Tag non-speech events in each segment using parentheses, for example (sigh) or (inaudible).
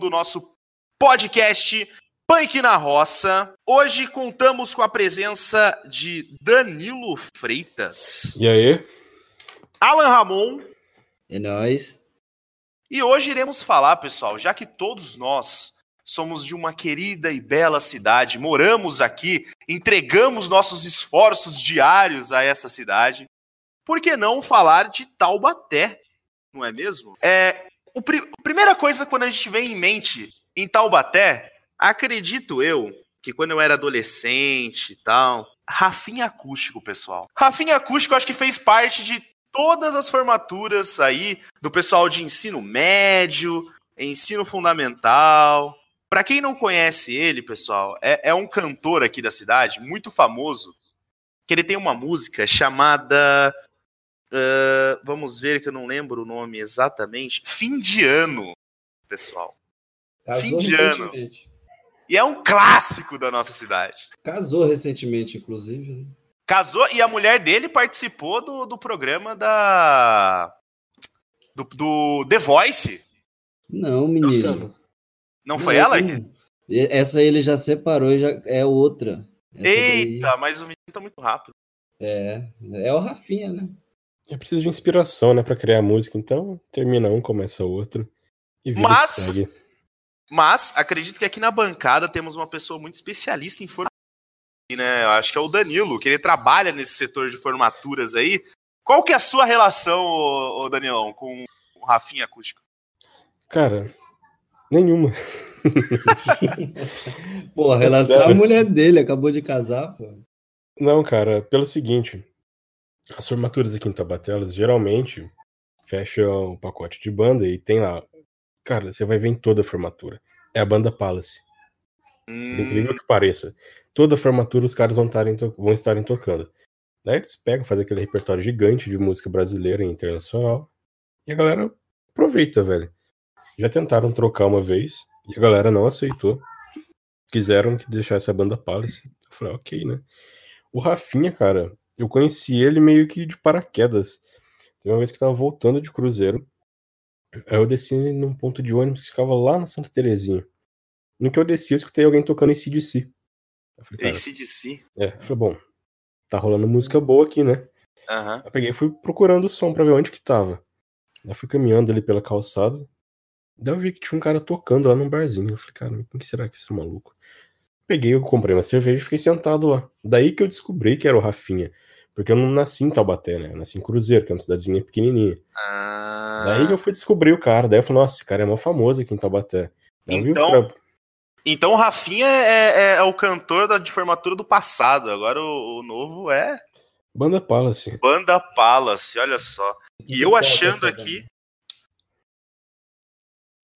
do nosso podcast Punk na Roça. Hoje contamos com a presença de Danilo Freitas. E aí? Alan Ramon. É nóis. E hoje iremos falar, pessoal, já que todos nós somos de uma querida e bela cidade, moramos aqui, entregamos nossos esforços diários a essa cidade, por que não falar de Taubaté, não é mesmo? É, o, a primeira coisa quando a gente vem em mente em Taubaté, acredito eu, que quando eu era adolescente e tal, Rafinha Acústico, pessoal. Rafinha Acústico acho que fez parte de todas as formaturas aí do pessoal de ensino médio, ensino fundamental. Para quem não conhece ele, pessoal, é, é, um cantor aqui da cidade, muito famoso, que ele tem uma música chamada. Uh, vamos ver que eu não lembro o nome exatamente. Fim de ano, pessoal. Casou Fim de ano. E é um clássico da nossa cidade. Casou recentemente, inclusive. Né? Casou e a mulher dele participou do, do programa da. Do, do The Voice. Não, menino. Não foi não, ela? Essa ele já separou e já é outra. Essa Eita, daí... mas o menino tá muito rápido. É, é o Rafinha, né? É preciso de inspiração, né, para criar música, então termina um, começa outro e vida mas, segue. Mas acredito que aqui na bancada temos uma pessoa muito especialista em formatura, né? Acho que é o Danilo, que ele trabalha nesse setor de formaturas aí. Qual que é a sua relação, ô, ô Danilão, com o Rafinha Acústico? Cara, Nenhuma. (laughs) pô, a relação é a mulher dele, acabou de casar, pô. Não, cara, pelo seguinte, as formaturas aqui em Tabatelas geralmente fecham o pacote de banda e tem lá. Cara, você vai ver em toda a formatura. É a banda Palace. Hum. Incrível que pareça. Toda a formatura os caras vão vão estarem tocando. Daí eles pegam, fazem aquele repertório gigante de música brasileira e internacional. E a galera aproveita, velho. Já tentaram trocar uma vez e a galera não aceitou. Quiseram que deixasse a banda Palace. Eu falei, ok, né? O Rafinha, cara, eu conheci ele meio que de paraquedas. Tem uma vez que eu tava voltando de cruzeiro. Aí eu desci num ponto de ônibus que ficava lá na Santa Terezinha. No que eu desci, eu escutei alguém tocando em CDC. ACDC? É, eu falei, bom, tá rolando música boa aqui, né? Uhum. Eu peguei e fui procurando o som pra ver onde que tava. Eu fui caminhando ali pela calçada. Daí eu vi que tinha um cara tocando lá num barzinho. Eu falei, cara, quem será que é esse maluco? Peguei, eu comprei uma cerveja e fiquei sentado lá. Daí que eu descobri que era o Rafinha. Porque eu não nasci em Taubaté, né? Eu nasci em Cruzeiro, que é uma cidadezinha pequenininha. Ah. Daí eu fui descobrir o cara. Daí eu falei, nossa, esse cara é mó famoso aqui em Taubaté. Daí então, então o Rafinha é, é, é, o cantor da, de formatura do passado. Agora o, o novo é. Banda Palace. Banda Palace, olha só. E eu achando aqui.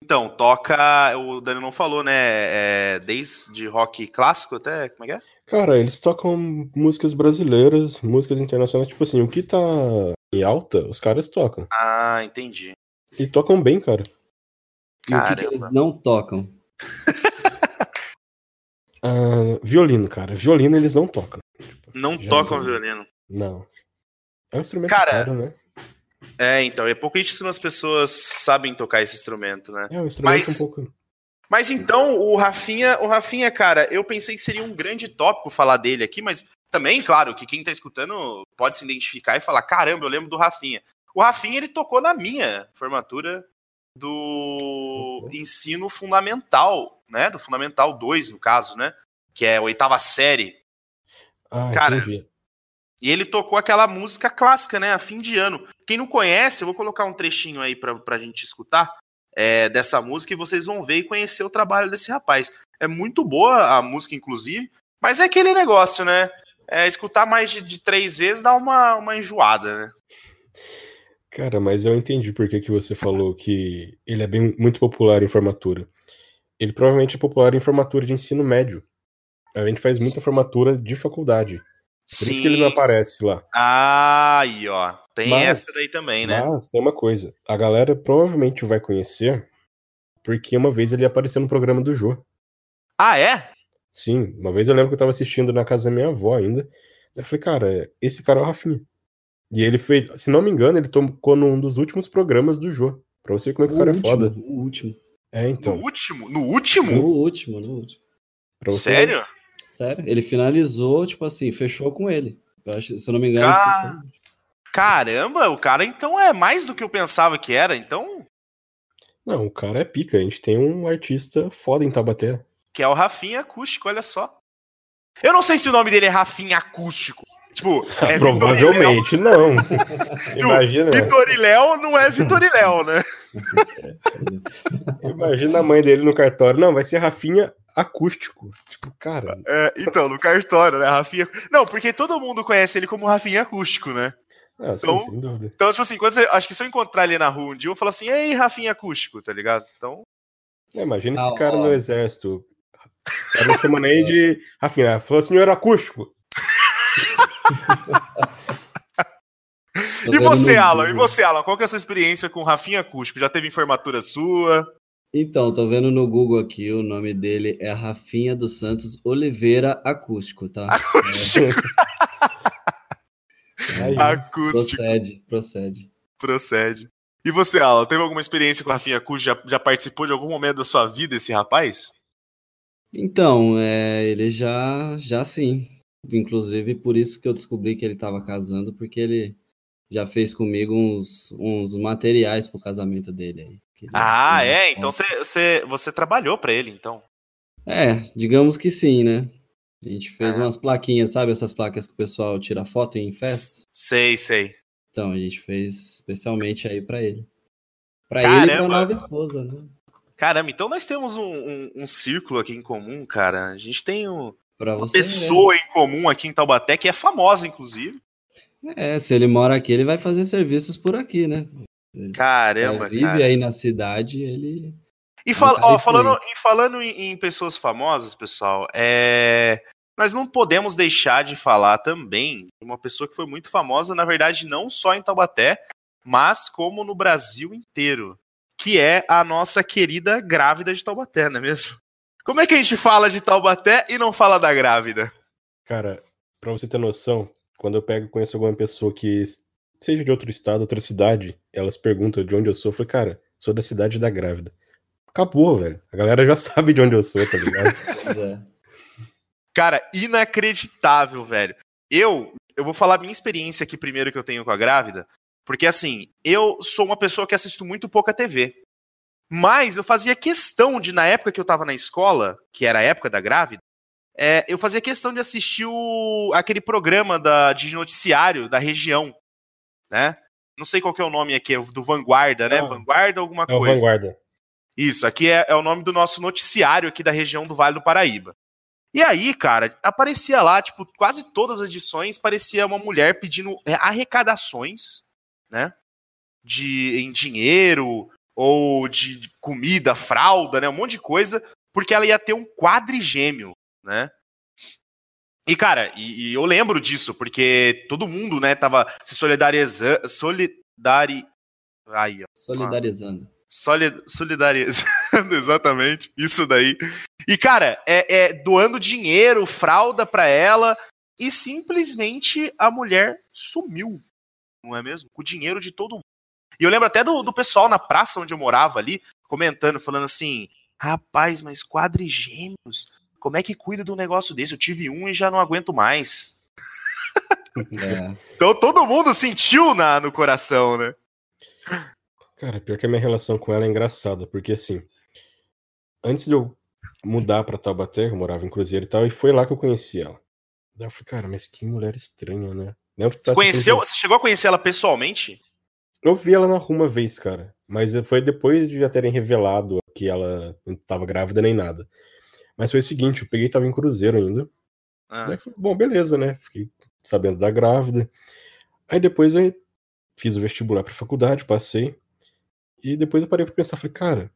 Então, toca. O Dani não falou, né? É, desde rock clássico até. Como é que é? Cara, eles tocam músicas brasileiras, músicas internacionais. Tipo assim, o que tá em alta, os caras tocam. Ah, entendi. E tocam bem, cara. E o que, que eles não tocam? uh, (laughs) violino, cara. Violino eles não tocam. Não Já tocam violino. Não. É um instrumento cara, caro, né? É, então, é pouquíssimas pessoas sabem tocar esse instrumento, né? É, o instrumento mas, um pouco. Mas então, o Rafinha, o Rafinha, cara, eu pensei que seria um grande tópico falar dele aqui, mas também, claro, que quem tá escutando pode se identificar e falar: caramba, eu lembro do Rafinha. O Rafinha, ele tocou na minha formatura do ensino fundamental, né? Do Fundamental 2, no caso, né? Que é a oitava série. Ah, cara, entendi. E ele tocou aquela música clássica, né? A fim de ano. Quem não conhece, eu vou colocar um trechinho aí pra, pra gente escutar é, dessa música e vocês vão ver e conhecer o trabalho desse rapaz. É muito boa a música, inclusive, mas é aquele negócio, né? É, escutar mais de, de, três vezes dá uma, uma enjoada, né? Cara, mas eu entendi por que, que você falou que ele é bem, muito popular em formatura. Ele provavelmente é popular em formatura de ensino médio. A gente faz muita formatura de faculdade. Por Sim. isso que ele não aparece lá. Ah, aí, ó. Tem mas, essa daí também, né? Mas tem uma coisa. A galera provavelmente vai conhecer porque uma vez ele apareceu no programa do Jô. Ah, é? Sim. Uma vez eu lembro que eu tava assistindo na casa da minha avó ainda. Eu falei, cara, esse cara é o Rafinha. E ele fez, se não me engano, ele tocou num dos últimos programas do Jô. Pra você ver como é que o cara é último, foda. o último. É, No então. último? No último? No último, no último. pra você- Sério? Sério? Ele finalizou, tipo assim, fechou com ele. Eu acho- se eu não me engano, Ca- esse foi- Caramba, o cara então é mais do que eu pensava que era. Então, Não, o cara é pica. A gente tem um artista foda em Taubaté. que é o Rafinha Acústico, olha só. Eu não sei se o nome dele é Rafinha Acústico. Tipo, (laughs) é Provavelmente não. (laughs) (laughs) imagina, Vitor e Léo não é Vitor e Léo, né? imagina a mãe dele no cartório. Não, vai ser Rafinha acústico. Tipo, cara. É, então, no cartório, né? Rafinha. Não, porque todo mundo conhece ele como Rafinha Acústico, né? Ah, sim, Então- sem dúvida. Então, tipo assim, quando você, acho que se eu encontrar ele na rua um dia, eu vou falar assim, ei, Rafinha Acústico, tá ligado? Então, É, imagina Ah, esse cara ó. no exército. Os caras não chamam nem de Rafinha. Falou senhor acústico. E você, Alan? E você, Alan? Qual que é a sua experiência com o Rafinha Acústico? Já teve informatura sua? Então, tô vendo no Google aqui, o nome dele é Rafinha dos Santos Oliveira Acústico, tá? Acústico. (laughs) Aí, Acústico. Procede, procede. Procede. E você, Alan, teve alguma experiência com o Rafinha Acústico? Já, já participou de algum momento da sua vida esse rapaz? Então, é, ele já, já sim. Inclusive, por isso que eu descobri que ele estava casando, porque ele já fez comigo uns, uns materiais pro casamento dele aí. Ah, ele- é? Então você, você, você trabalhou pra ele, então. É, digamos que sim, né? A gente fez Ah. umas plaquinhas, sabe essas placas que o pessoal tira foto em festas? Sei, sei. Então, a gente fez especialmente aí pra ele. Pra ele e pra nova esposa, né? Caramba, então nós temos um, um, um círculo aqui em comum, cara. A gente tem um- Pra uma pessoa em comum aqui em Taubaté que é famosa, inclusive. É, se ele mora aqui, ele vai fazer serviços por aqui, né? Caramba, É, vive cara. aí na cidade, ele. E fal- ó, falando, em, falando em, em pessoas famosas, pessoal, é, nós não podemos deixar de falar também de uma pessoa que foi muito famosa, na verdade, não só em Taubaté, mas como no Brasil inteiro, que é a nossa querida grávida de Taubaté, não é mesmo? Como é que a gente fala de Taubaté e não fala da grávida? Cara, pra você ter noção, quando eu pego e conheço alguma pessoa que seja de outro estado, outra cidade, elas perguntam de onde eu sou, eu falo, cara, sou da cidade da grávida. Acabou, velho. A galera já (laughs) sabe de onde eu sou, tá ligado? (laughs) É. Cara, inacreditável, velho. Eu, eu vou falar minha experiência aqui primeiro que eu tenho com a grávida, porque assim, eu sou uma pessoa que assisto muito pouca TV. Mas eu fazia questão de, na época que eu tava na escola, que era a época da grávida, é, eu fazia questão de assistir o, aquele programa da, de noticiário da região, né? Não sei qual que é o nome aqui, é do Vanguarda, né? Ah. Vanguarda alguma É o coisa. Vanguarda. Isso, aqui é, é o nome do nosso noticiário aqui da região do Vale do Paraíba. E aí, cara, aparecia lá, tipo, quase todas as edições, parecia uma mulher pedindo é, arrecadações, né? De, em dinheiro, ou de comida, fralda, né? Um monte de coisa, porque ela ia ter um quadrigêmeo, né? E, cara, e, e eu lembro disso, porque todo mundo, né, tava se solidarizando. Solidari... Aí, ó. Solidarizando. Soli- Solidarizando, (laughs) exatamente. Isso daí. E, cara, é, é doando dinheiro, fralda pra ela, e simplesmente a mulher sumiu. Não é mesmo? Com o dinheiro de todo mundo. E eu lembro até do, do pessoal na praça onde eu morava ali, comentando, falando assim: rapaz, mas quadrigêmeos, como é que cuida de um negócio desse? Eu tive um e já não aguento mais. (laughs) É. Então todo mundo sentiu na, no coração, né? Cara, pior que a minha relação com ela é engraçada, porque assim, antes de eu mudar pra Taubaté, eu morava em Cruzeiro e tal, e foi lá que eu conheci ela. Daí eu falei, cara, mas que mulher estranha, né? Lembro que tá Conheceu? Você chegou a conhecer ela pessoalmente? Eu vi ela na rua uma vez, cara. Mas foi depois de já terem revelado que ela não tava grávida nem nada. Mas foi o seguinte, eu peguei e tava em Cruzeiro ainda. Ah. Daí eu falei, bom, beleza, né? Fiquei sabendo da grávida. Aí depois eu fiz o vestibular pra faculdade, passei. E depois eu parei pra pensar, falei, cara,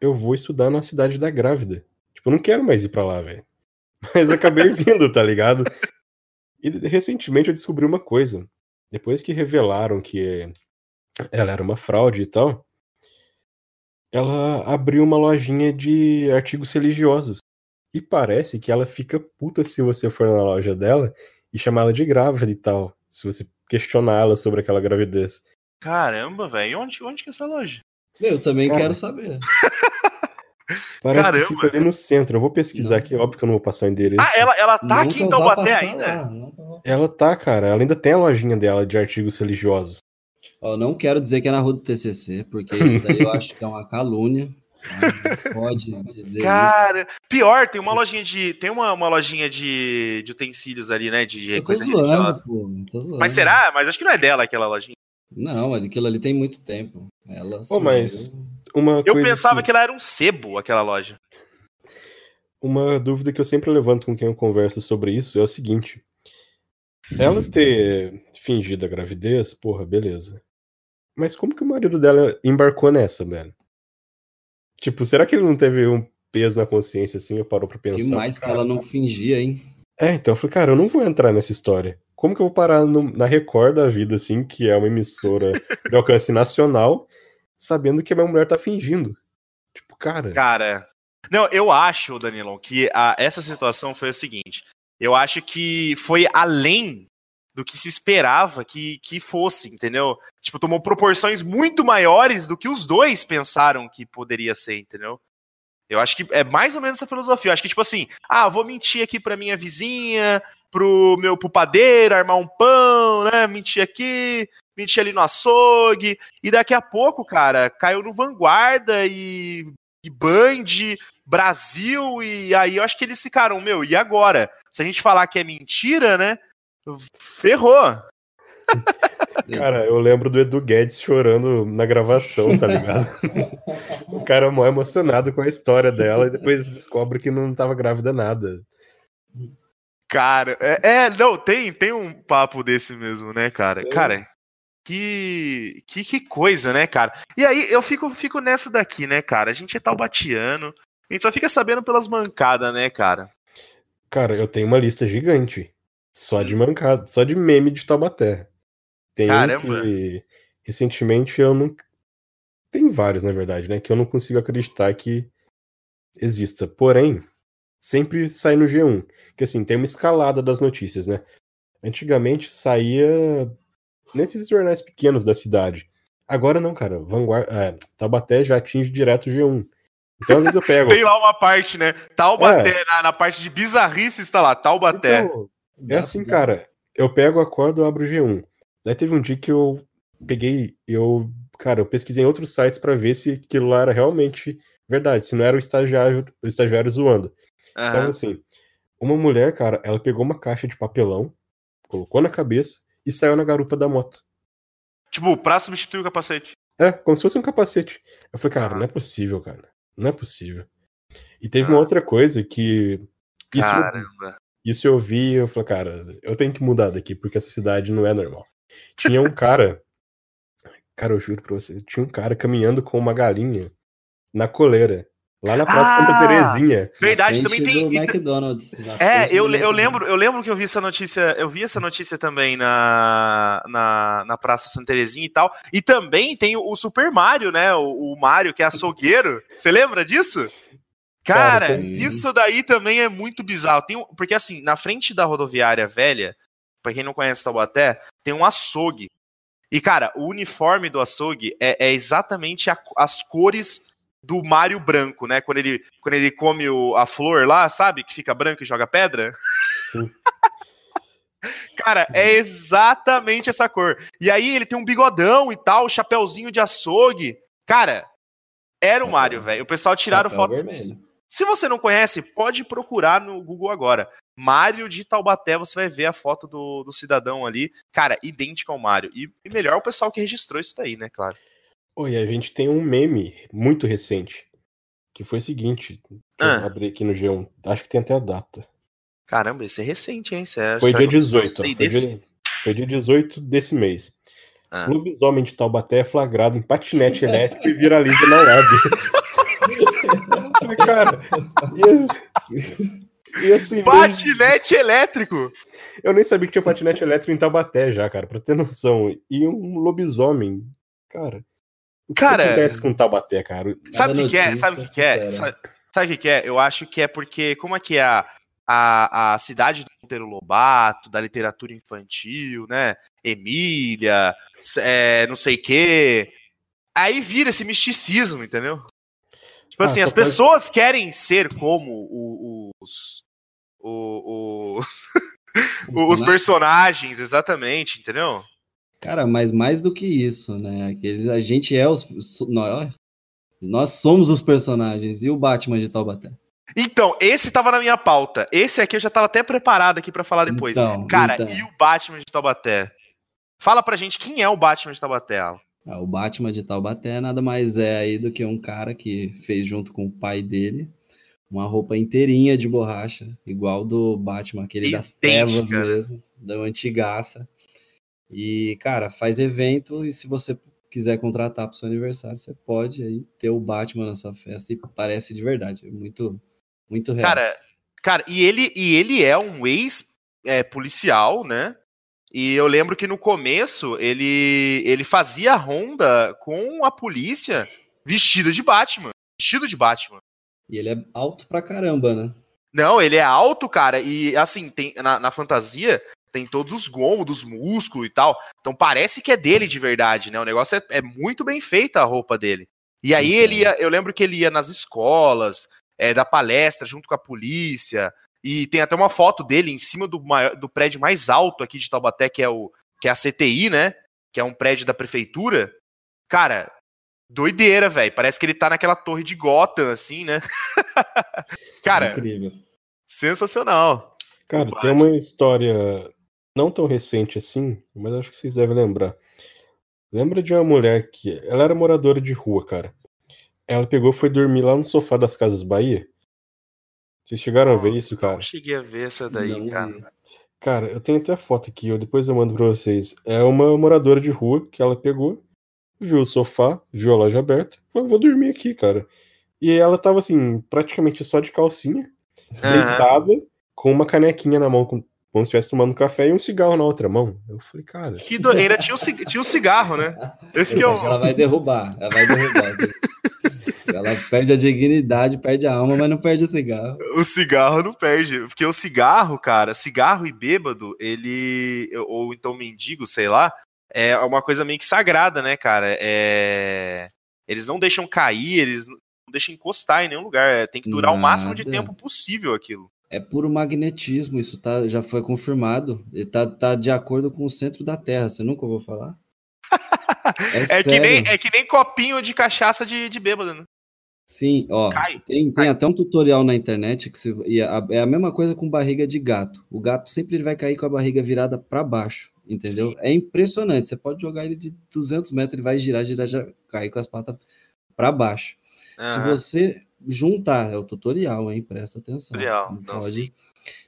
eu vou estudar na cidade da grávida. Tipo, eu não quero mais ir pra lá, velho. (laughs) Mas acabei (laughs) vindo, tá ligado? E recentemente eu descobri uma coisa. Depois que revelaram que ela era uma fraude e tal, ela abriu uma lojinha de artigos religiosos. E parece que ela fica puta se você for na loja dela e chamar ela de grávida e tal. Se você questionar ela sobre aquela gravidez. Caramba, velho. Onde, onde que é essa loja? Eu também Cara. quero saber. (laughs) Parece Caramba. que fica ali no centro. Eu vou pesquisar Não. aqui, óbvio que eu não vou passar o endereço. Ah, ela, ela tá aqui em Taubaté ainda? lá, Ela tá, cara. Ela ainda tem a lojinha dela de artigos religiosos. Ó, não quero dizer que é na rua do TCC, porque isso daí eu acho que é uma calúnia. tá? Não Pode dizer isso. Cara, pior, tem uma lojinha de. Tem uma, uma lojinha de, de utensílios ali, né? De, de Eu tô coisa zoando, religiosa. pô. eu Tô zoando. Mas será? Mas acho que não é dela aquela lojinha. Não, aquilo ali tem muito tempo. Ela Ô, mas- Uma Eu coisa pensava que... que ela era um sebo, aquela loja. Uma dúvida que eu sempre levanto com quem eu converso sobre isso é o seguinte. Ela ter fingido a gravidez, porra, beleza. Mas como que o marido dela embarcou nessa, velho? Tipo, será que ele não teve um peso na consciência assim? Eu parou pra pensar. Demais que cara, ela não fingia, hein? É, então eu falei, cara, eu não vou entrar nessa história. Como que eu vou parar no- na Record da vida, assim, que é uma emissora (laughs) de alcance nacional, sabendo que a minha mulher tá fingindo? Tipo, cara. Cara. Não, eu acho, Danilão, que a- essa situação foi o seguinte. Eu acho que foi além do que se esperava que, que fosse, entendeu? Tipo, tomou proporções muito maiores do que os dois pensaram que poderia ser, entendeu? Eu acho que é mais ou menos essa filosofia. Eu acho que, tipo assim, ah, vou mentir aqui pra minha vizinha, pro meu pro padeiro, armar um pão, né? Mentir aqui, mentir ali no açougue. E daqui a pouco, cara, caiu no Vanguarda e, e Band, Brasil, e aí eu acho que eles ficaram, meu, e agora? Se a gente falar que é mentira, né? Ferrou. (laughs) Cara, eu lembro do Edu Guedes chorando na gravação, tá ligado? (laughs) o cara é mó emocionado com a história dela e depois descobre que não tava grávida nada. Cara, é, é, não, tem, tem um papo desse mesmo, né, cara? Tem. Cara, que, que, que coisa, né, cara? E aí eu fico, fico nessa daqui, né, cara? A gente é taubatiano, a gente só fica sabendo pelas mancadas, né, cara? Cara, eu tenho uma lista gigante. Só de mancada, só de meme de Taubaté. Tem um Caramba. que recentemente eu não. Tem vários, na verdade, né? Que eu não consigo acreditar que exista. Porém, sempre sai no G1. Que assim, tem uma escalada das notícias, né? Antigamente saía nesses jornais pequenos da cidade. Agora não, cara. Vanguarda, é, Taubaté já atinge direto o G1. Então às vezes eu pego. (laughs) Tem lá uma parte, né? Taubaté, na, na parte de bizarrice está lá, Taubaté. Então, é assim, cara. Eu pego, acordo, abro o G1. Daí teve um dia que eu peguei, eu, cara, eu pesquisei em outros sites pra ver se aquilo lá era realmente verdade, se não era o estagiário, o estagiário zoando. Então, Aham. assim, uma mulher, cara, ela pegou uma caixa de papelão, colocou na cabeça e saiu na garupa da moto. Tipo, pra substituir o capacete. É, como se fosse um capacete. Eu falei, cara, não é possível, cara. Não é possível. E teve uma Ah. outra coisa que. Isso, Caramba. Isso eu vi e eu falei, cara, eu tenho que mudar daqui, porque essa cidade não é normal. Tinha um cara, cara, eu juro pra você, tinha um cara caminhando com uma galinha na coleira, lá na Praça Ah! Santa Terezinha. Verdade, Na também tem. do McDonald's. na É, eu, eu lembro, eu lembro que eu vi essa notícia, eu vi essa notícia também na, na, na Praça Santa Terezinha e tal. E também tem o, Super Mario, né? O, o Mario, que é açougueiro. Você lembra disso? Cara, Cara, isso daí também é muito bizarro. Tem porque assim, na frente da rodoviária velha, pra quem não conhece Taubaté, tem um açougue. E, cara, o uniforme do açougue é, é exatamente a- as cores do Mario branco, né? Quando ele, quando ele come o- a flor lá, sabe? Que fica branco e joga pedra. Sim. (laughs) Cara, é exatamente essa cor. E aí ele tem um bigodão e tal, chapéuzinho de açougue. Cara, era o. Mario, velho. O pessoal tiraram Chapéu foto. vermelho. Se você não conhece, pode procurar no Google agora. Mário de Taubaté, você vai ver a foto do, do cidadão ali. Cara, idêntico ao Mário. E, e melhor o pessoal que registrou isso daí, né, claro. Oi, a gente tem um meme muito recente, que foi o seguinte, Ah. eu abri aqui no G1, acho que tem até a data. Caramba, esse é recente, hein? Esse é- Foi dia que eu 18, ó, sei foi desse? dia, foi dia 18 desse mês. Ah. Lobisomem de Taubaté é flagrado em patinete elétrico e viraliza na web. (laughs) Cara, e, assim, Patinete elétrico! eu nem sabia que tinha patinete elétrico em Taubaté já, cara, pra ter noção. E um lobisomem, cara. O que Cara- acontece com Taubaté, cara? Sabe o que, que é? Sabe o que, que é? Sabe, sabe o que, que é? Eu acho que é porque, como é que é a, a, a cidade do Monteiro Lobato, da literatura infantil, né? Emília, é, não sei o quê. Aí vira esse misticismo, entendeu? Tipo Ah, assim, as pode- pessoas querem ser como os. o- os, (laughs) os personagens, exatamente, entendeu? Cara, mas mais do que isso, né? Aqueles, a gente é os. Nós, nós somos os personagens. E o Batman de Taubaté? Então, esse tava na minha pauta. Esse aqui eu já tava até preparado aqui pra falar depois. Então, Cara, então. e o Batman de Taubaté? Fala pra gente quem é o Batman de Taubaté, Alan. Ah, o Batman de Taubaté nada mais é aí do que um cara que fez junto com o pai dele uma roupa inteirinha de borracha, igual do Batman, aquele das trevas né? mesmo, da antigaça. E, cara, faz evento e se você quiser contratar pro seu aniversário, você pode aí ter o Batman na sua festa e parece de verdade. É muito, muito real. Cara, cara, e ele, e ele é um ex-policial, né? E eu lembro que no começo ele, ele fazia ronda com a polícia vestido de Batman. Vestido de Batman. E ele é alto pra caramba, né? Não, ele é alto, cara, e assim, tem na, na fantasia tem todos os gomos, dos músculos e tal. Então parece que é dele de verdade, né? O negócio é, é muito bem feita a roupa dele. E aí ele ia, eu lembro que ele ia nas escolas, é, da palestra junto com a polícia. E tem até uma foto dele em cima do, maior- do prédio mais alto aqui de Taubaté, que é o que é a CTI, né? Que é um prédio da prefeitura. Cara, doideira, velho. Parece que ele tá naquela torre de Gotham, assim, né? (laughs) Cara, Incrível. sensacional. Cara, tem uma história não tão recente assim, mas acho que vocês devem lembrar. Lembra de uma mulher que. Ela era moradora de rua, cara. Ela pegou e foi dormir lá no sofá das Casas Bahia. Vocês chegaram a ver isso, cara? Não cheguei a ver essa daí, Não cara. Cara, eu tenho até foto aqui, eu depois eu mando pra vocês. É uma moradora de rua que ela pegou, viu o sofá, viu a loja aberta, falou, vou dormir aqui, cara. E ela tava assim, praticamente só de calcinha, deitada, com uma canequinha na mão, com- como se estivesse tomando café e um cigarro na outra mão. Eu falei, cara, Que do... Ainda tinha ci- tinha o cigarro, né? (laughs) Esse que é Eu ela vai derrubar. Ela vai derrubar. (laughs) ela perde a dignidade, perde a alma, mas não perde o cigarro. o cigarro não perde. Porque o cigarro, cara, cigarro e bêbado, ele. Ou então mendigo, sei lá, é uma coisa meio que sagrada, né, cara? É... Eles não deixam cair, eles não deixam encostar em nenhum lugar. é, Tem que durar o máximo de Nada. tempo possível aquilo. É puro magnetismo, isso tá, já foi confirmado. Ele tá, tá de acordo com o centro da Terra. Você nunca ouviu falar? (laughs) É que, nem, é que nem copinho de cachaça de, de bêbado, né? Sim, ó. Cai. Tem, tem Cai. até um tutorial na internet que se, e é a mesma coisa com barriga de gato. O gato sempre ele vai cair com a barriga virada para baixo, entendeu? Sim. É impressionante. Você pode jogar ele de 200 metros, ele vai girar, girar, girar cair com as patas para baixo. Se Aham. você juntar, é o tutorial, hein? Presta atenção. Tutorial, Não pode- sim.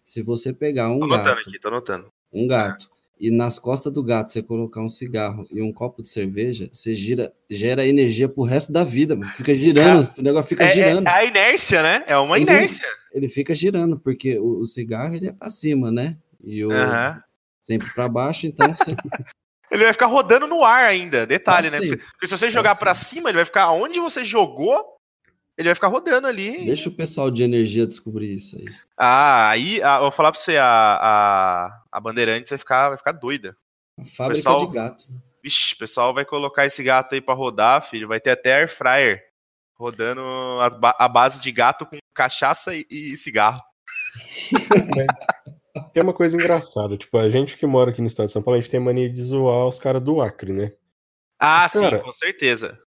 Se você pegar um Tô anotando gato, aqui, tô anotando. um gato, e nas costas do gato você colocar um cigarro e um copo de cerveja, você gira, gera energia pro resto da vida, mano. Fica girando, o negócio fica É, é- girando. é a inércia, né? É uma inércia. Ele fica girando, porque o, o cigarro ele é pra cima, né? E o Aham. sempre pra baixo, então você (laughs) Ele vai ficar rodando no ar ainda. Detalhe, Pra né? sempre. Porque se você jogar Pra pra cima, ele vai ficar onde você jogou, ele vai ficar rodando ali. deixa o pessoal de energia descobrir isso aí. Ah, aí ah, eu vou falar pra você, a, a, a Bandeirantes vai ficar, vai ficar doida. A fábrica Pessoal- de gato. Vixe, o pessoal vai colocar esse gato aí pra rodar, filho. Vai ter até air fryer rodando a, a base de gato com cachaça e, e cigarro. (laughs) tem uma coisa engraçada, tipo, a gente que mora aqui no estado de São Paulo, a gente tem mania de zoar os caras do Acre, né? Ah, Mas, cara, sim, com certeza.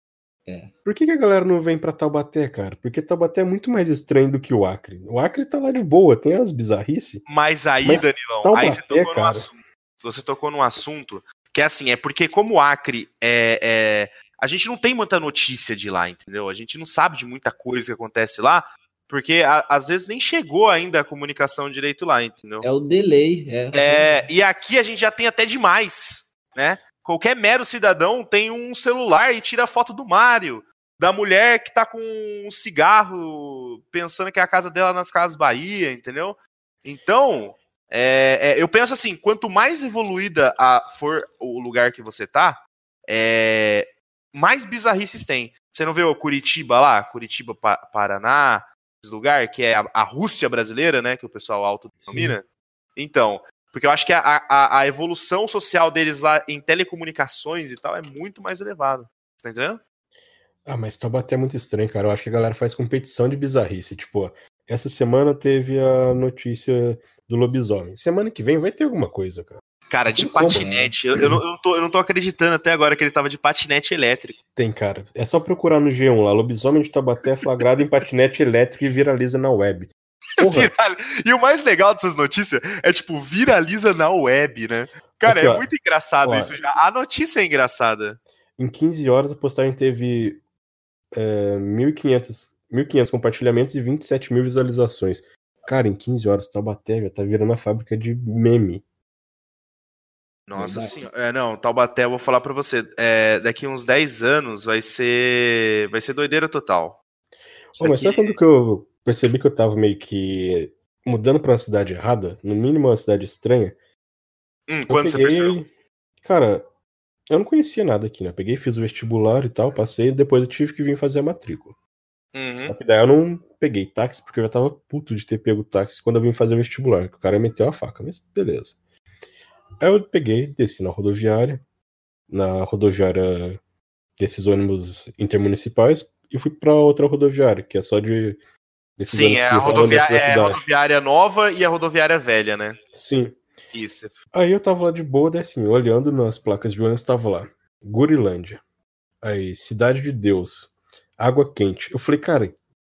Por que, que a galera não vem pra Taubaté, cara? Porque Taubaté é muito mais estranho do que o Acre. O Acre tá lá de boa, tem as bizarrices. Mas aí, Mas Danilão, Taubaté, aí você tocou num cara. assunto. Você tocou num assunto que é assim, é porque como o Acre é, é- A gente não tem muita notícia de lá, entendeu? A gente não sabe de muita coisa que acontece lá, porque a- às vezes nem chegou ainda a comunicação direito lá, entendeu? É o delay, é. É, e aqui a gente já tem até demais, né? Qualquer mero cidadão tem um celular e tira foto do Mário, da mulher que tá com um cigarro pensando que é a casa dela nas Casas Bahia, entendeu? Então, é, é, eu penso assim, quanto mais evoluída a- for o lugar que você tá, é, mais bizarrices tem. Você não vê o Curitiba lá, Curitiba, Pa- Paraná, esse lugar que é a, a Rússia brasileira, né, que o pessoal autodenomina? Então, porque eu acho que a, a, a evolução social deles lá em telecomunicações e tal é muito mais elevada. Tá entendendo? Ah, mas Taubaté é muito estranho, cara. Eu acho que a galera faz competição de bizarrice. Tipo, essa semana teve a notícia do lobisomem. Semana que vem vai ter alguma coisa, cara. Cara, de patinete. Eu, eu, não, eu, não tô, eu não tô acreditando até agora que ele tava de patinete elétrico. Tem, cara. É só procurar no G1 lá. Lobisomem de Taubaté flagrado em patinete elétrico e viraliza na web. (laughs) Viral... E o mais legal dessas notícias é, tipo, viraliza na web, né? Cara, Aqui, é ó, muito engraçado ó, isso já. A notícia é engraçada. Em 15 horas a postagem teve é, 1.500, 1.500 compartilhamentos e 27 mil visualizações. Cara, em 15 horas, Taubaté já tá virando uma fábrica de meme. Nossa senhora. É, não, Taubaté, eu vou falar para você. É, daqui uns 10 anos vai ser. Vai ser doideira total. Oh, mas sabe quando que eu percebi que eu tava meio que mudando pra uma cidade errada? No mínimo uma cidade estranha. Hum, quando peguei... você percebeu? Cara, eu não conhecia nada aqui, né? Peguei, fiz o vestibular e tal, passei, depois eu tive que vir fazer a matrícula. Uhum. Só que daí eu não peguei táxi, porque eu já tava puto de ter pego táxi quando eu vim fazer o vestibular, que o cara meteu a faca, mas beleza. Aí eu peguei, desci na rodoviária, na rodoviária desses ônibus intermunicipais, e fui pra outra rodoviária, que é só de. Sim, é a, rodoviária, é a rodoviária nova e a rodoviária velha, né? Sim. Isso. Aí eu tava lá de boa, daí assim, olhando nas placas de ônibus, tava lá. Gurilândia. Aí, Cidade de Deus. Água Quente. Eu falei, cara,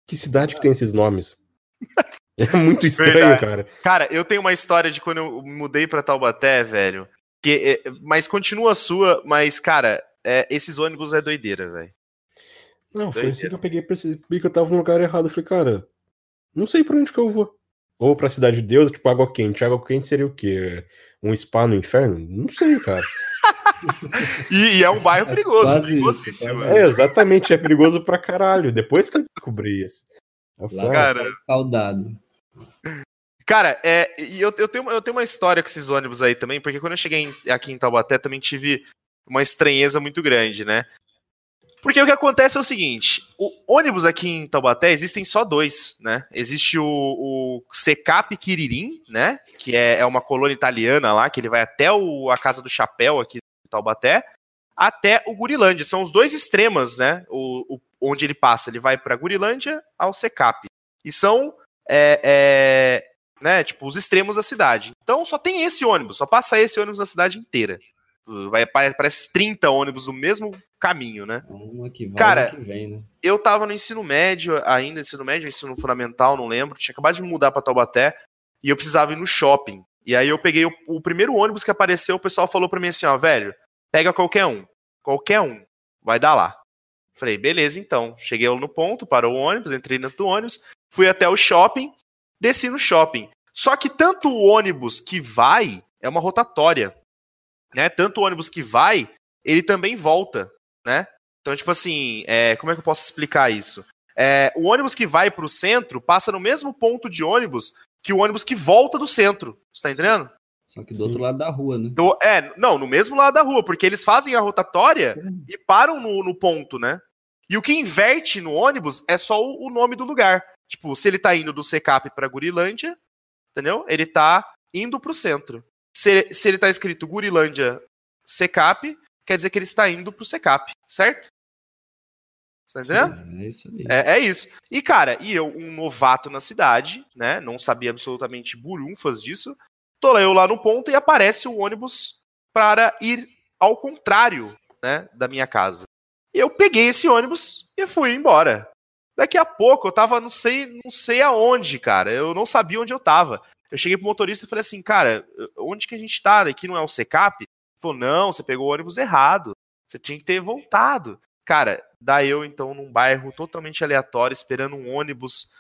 que cidade que tem esses nomes? (laughs) É muito estranho, Verdade. cara. Cara, eu tenho uma história de quando eu mudei pra Taubaté, velho. Que, é, mas continua a sua, mas, cara, é, esses ônibus é doideira, velho. Não, foi assim que eu peguei percebi que eu tava no lugar errado. Eu falei, cara, não sei pra onde que eu vou. Ou pra Cidade de Deus, tipo, água quente. Água quente seria o quê? Um spa no inferno? Não sei, cara. (laughs) e, e, é um bairro perigoso, Quase perigosíssimo. Isso, é, exatamente, é perigoso pra caralho. Depois que eu descobri isso. Eu falo, cara, escaldado. Cara, é, e eu, eu, tenho, eu tenho uma história com esses ônibus aí também, porque quando eu cheguei em, aqui em Taubaté também tive uma estranheza muito grande, né? Porque o que acontece é o seguinte: o ônibus aqui em Taubaté existem só dois, né? Existe o, o Secap Quiririm, né? Que é, é, uma colônia italiana lá, que ele vai até o, a Casa do Chapéu aqui em Taubaté, até o Gurilândia. São os dois extremos, né? O, o onde ele passa. Ele vai para Gurilândia ao Secap. E são, é, é, né? Tipo, os extremos da cidade. Então só tem esse ônibus, só passa esse ônibus na cidade inteira. Vai, parece 30 ônibus no mesmo caminho, né? Uma que vai, Cara, que vem, né? eu tava no ensino médio ainda, ensino médio, ensino fundamental, não lembro. Tinha acabado de mudar para Taubaté e eu precisava ir no shopping. E aí eu peguei o, o primeiro ônibus que apareceu, o pessoal falou para mim assim, ó, velho, pega qualquer um. Qualquer um. Vai dar lá. Falei, beleza, então. Cheguei no ponto, parou o ônibus, entrei dentro do ônibus, fui até o shopping, desci no shopping. Só que tanto o ônibus que vai é uma rotatória né? Tanto o ônibus que vai, ele também volta, né? Então, tipo assim, é, como é que eu posso explicar isso? É, o ônibus que vai para o centro passa no mesmo ponto de ônibus que o ônibus que volta do centro. Você tá entendendo? Só que do Sim. outro lado da rua, né? Do, é, não, no mesmo lado da rua, porque eles fazem a rotatória e param no, no, ponto, né? E o que inverte no ônibus é só o, o nome do lugar. Tipo, se ele tá indo do Secap para Gurilândia, entendeu? Ele tá indo pro centro. Se, se ele está escrito Gurilândia Secap, quer dizer que ele está indo pro Secap, certo? Tá entendendo? é isso aí. É, é, isso. E, cara, e eu, um novato na cidade, né? Não sabia absolutamente burunfas disso. Tô eu lá no ponto e aparece o ônibus para ir ao contrário, né? Da minha casa. E eu peguei esse ônibus e fui embora. Daqui a pouco eu tava, não sei, não sei aonde, cara. Eu não sabia onde eu tava. Eu cheguei pro motorista e falei assim, cara, onde que a gente tá? Aqui não é o Secap? Ele falou, não, você pegou o ônibus errado. Você tinha que ter voltado. Cara, dá eu então num bairro totalmente aleatório, esperando um ônibus.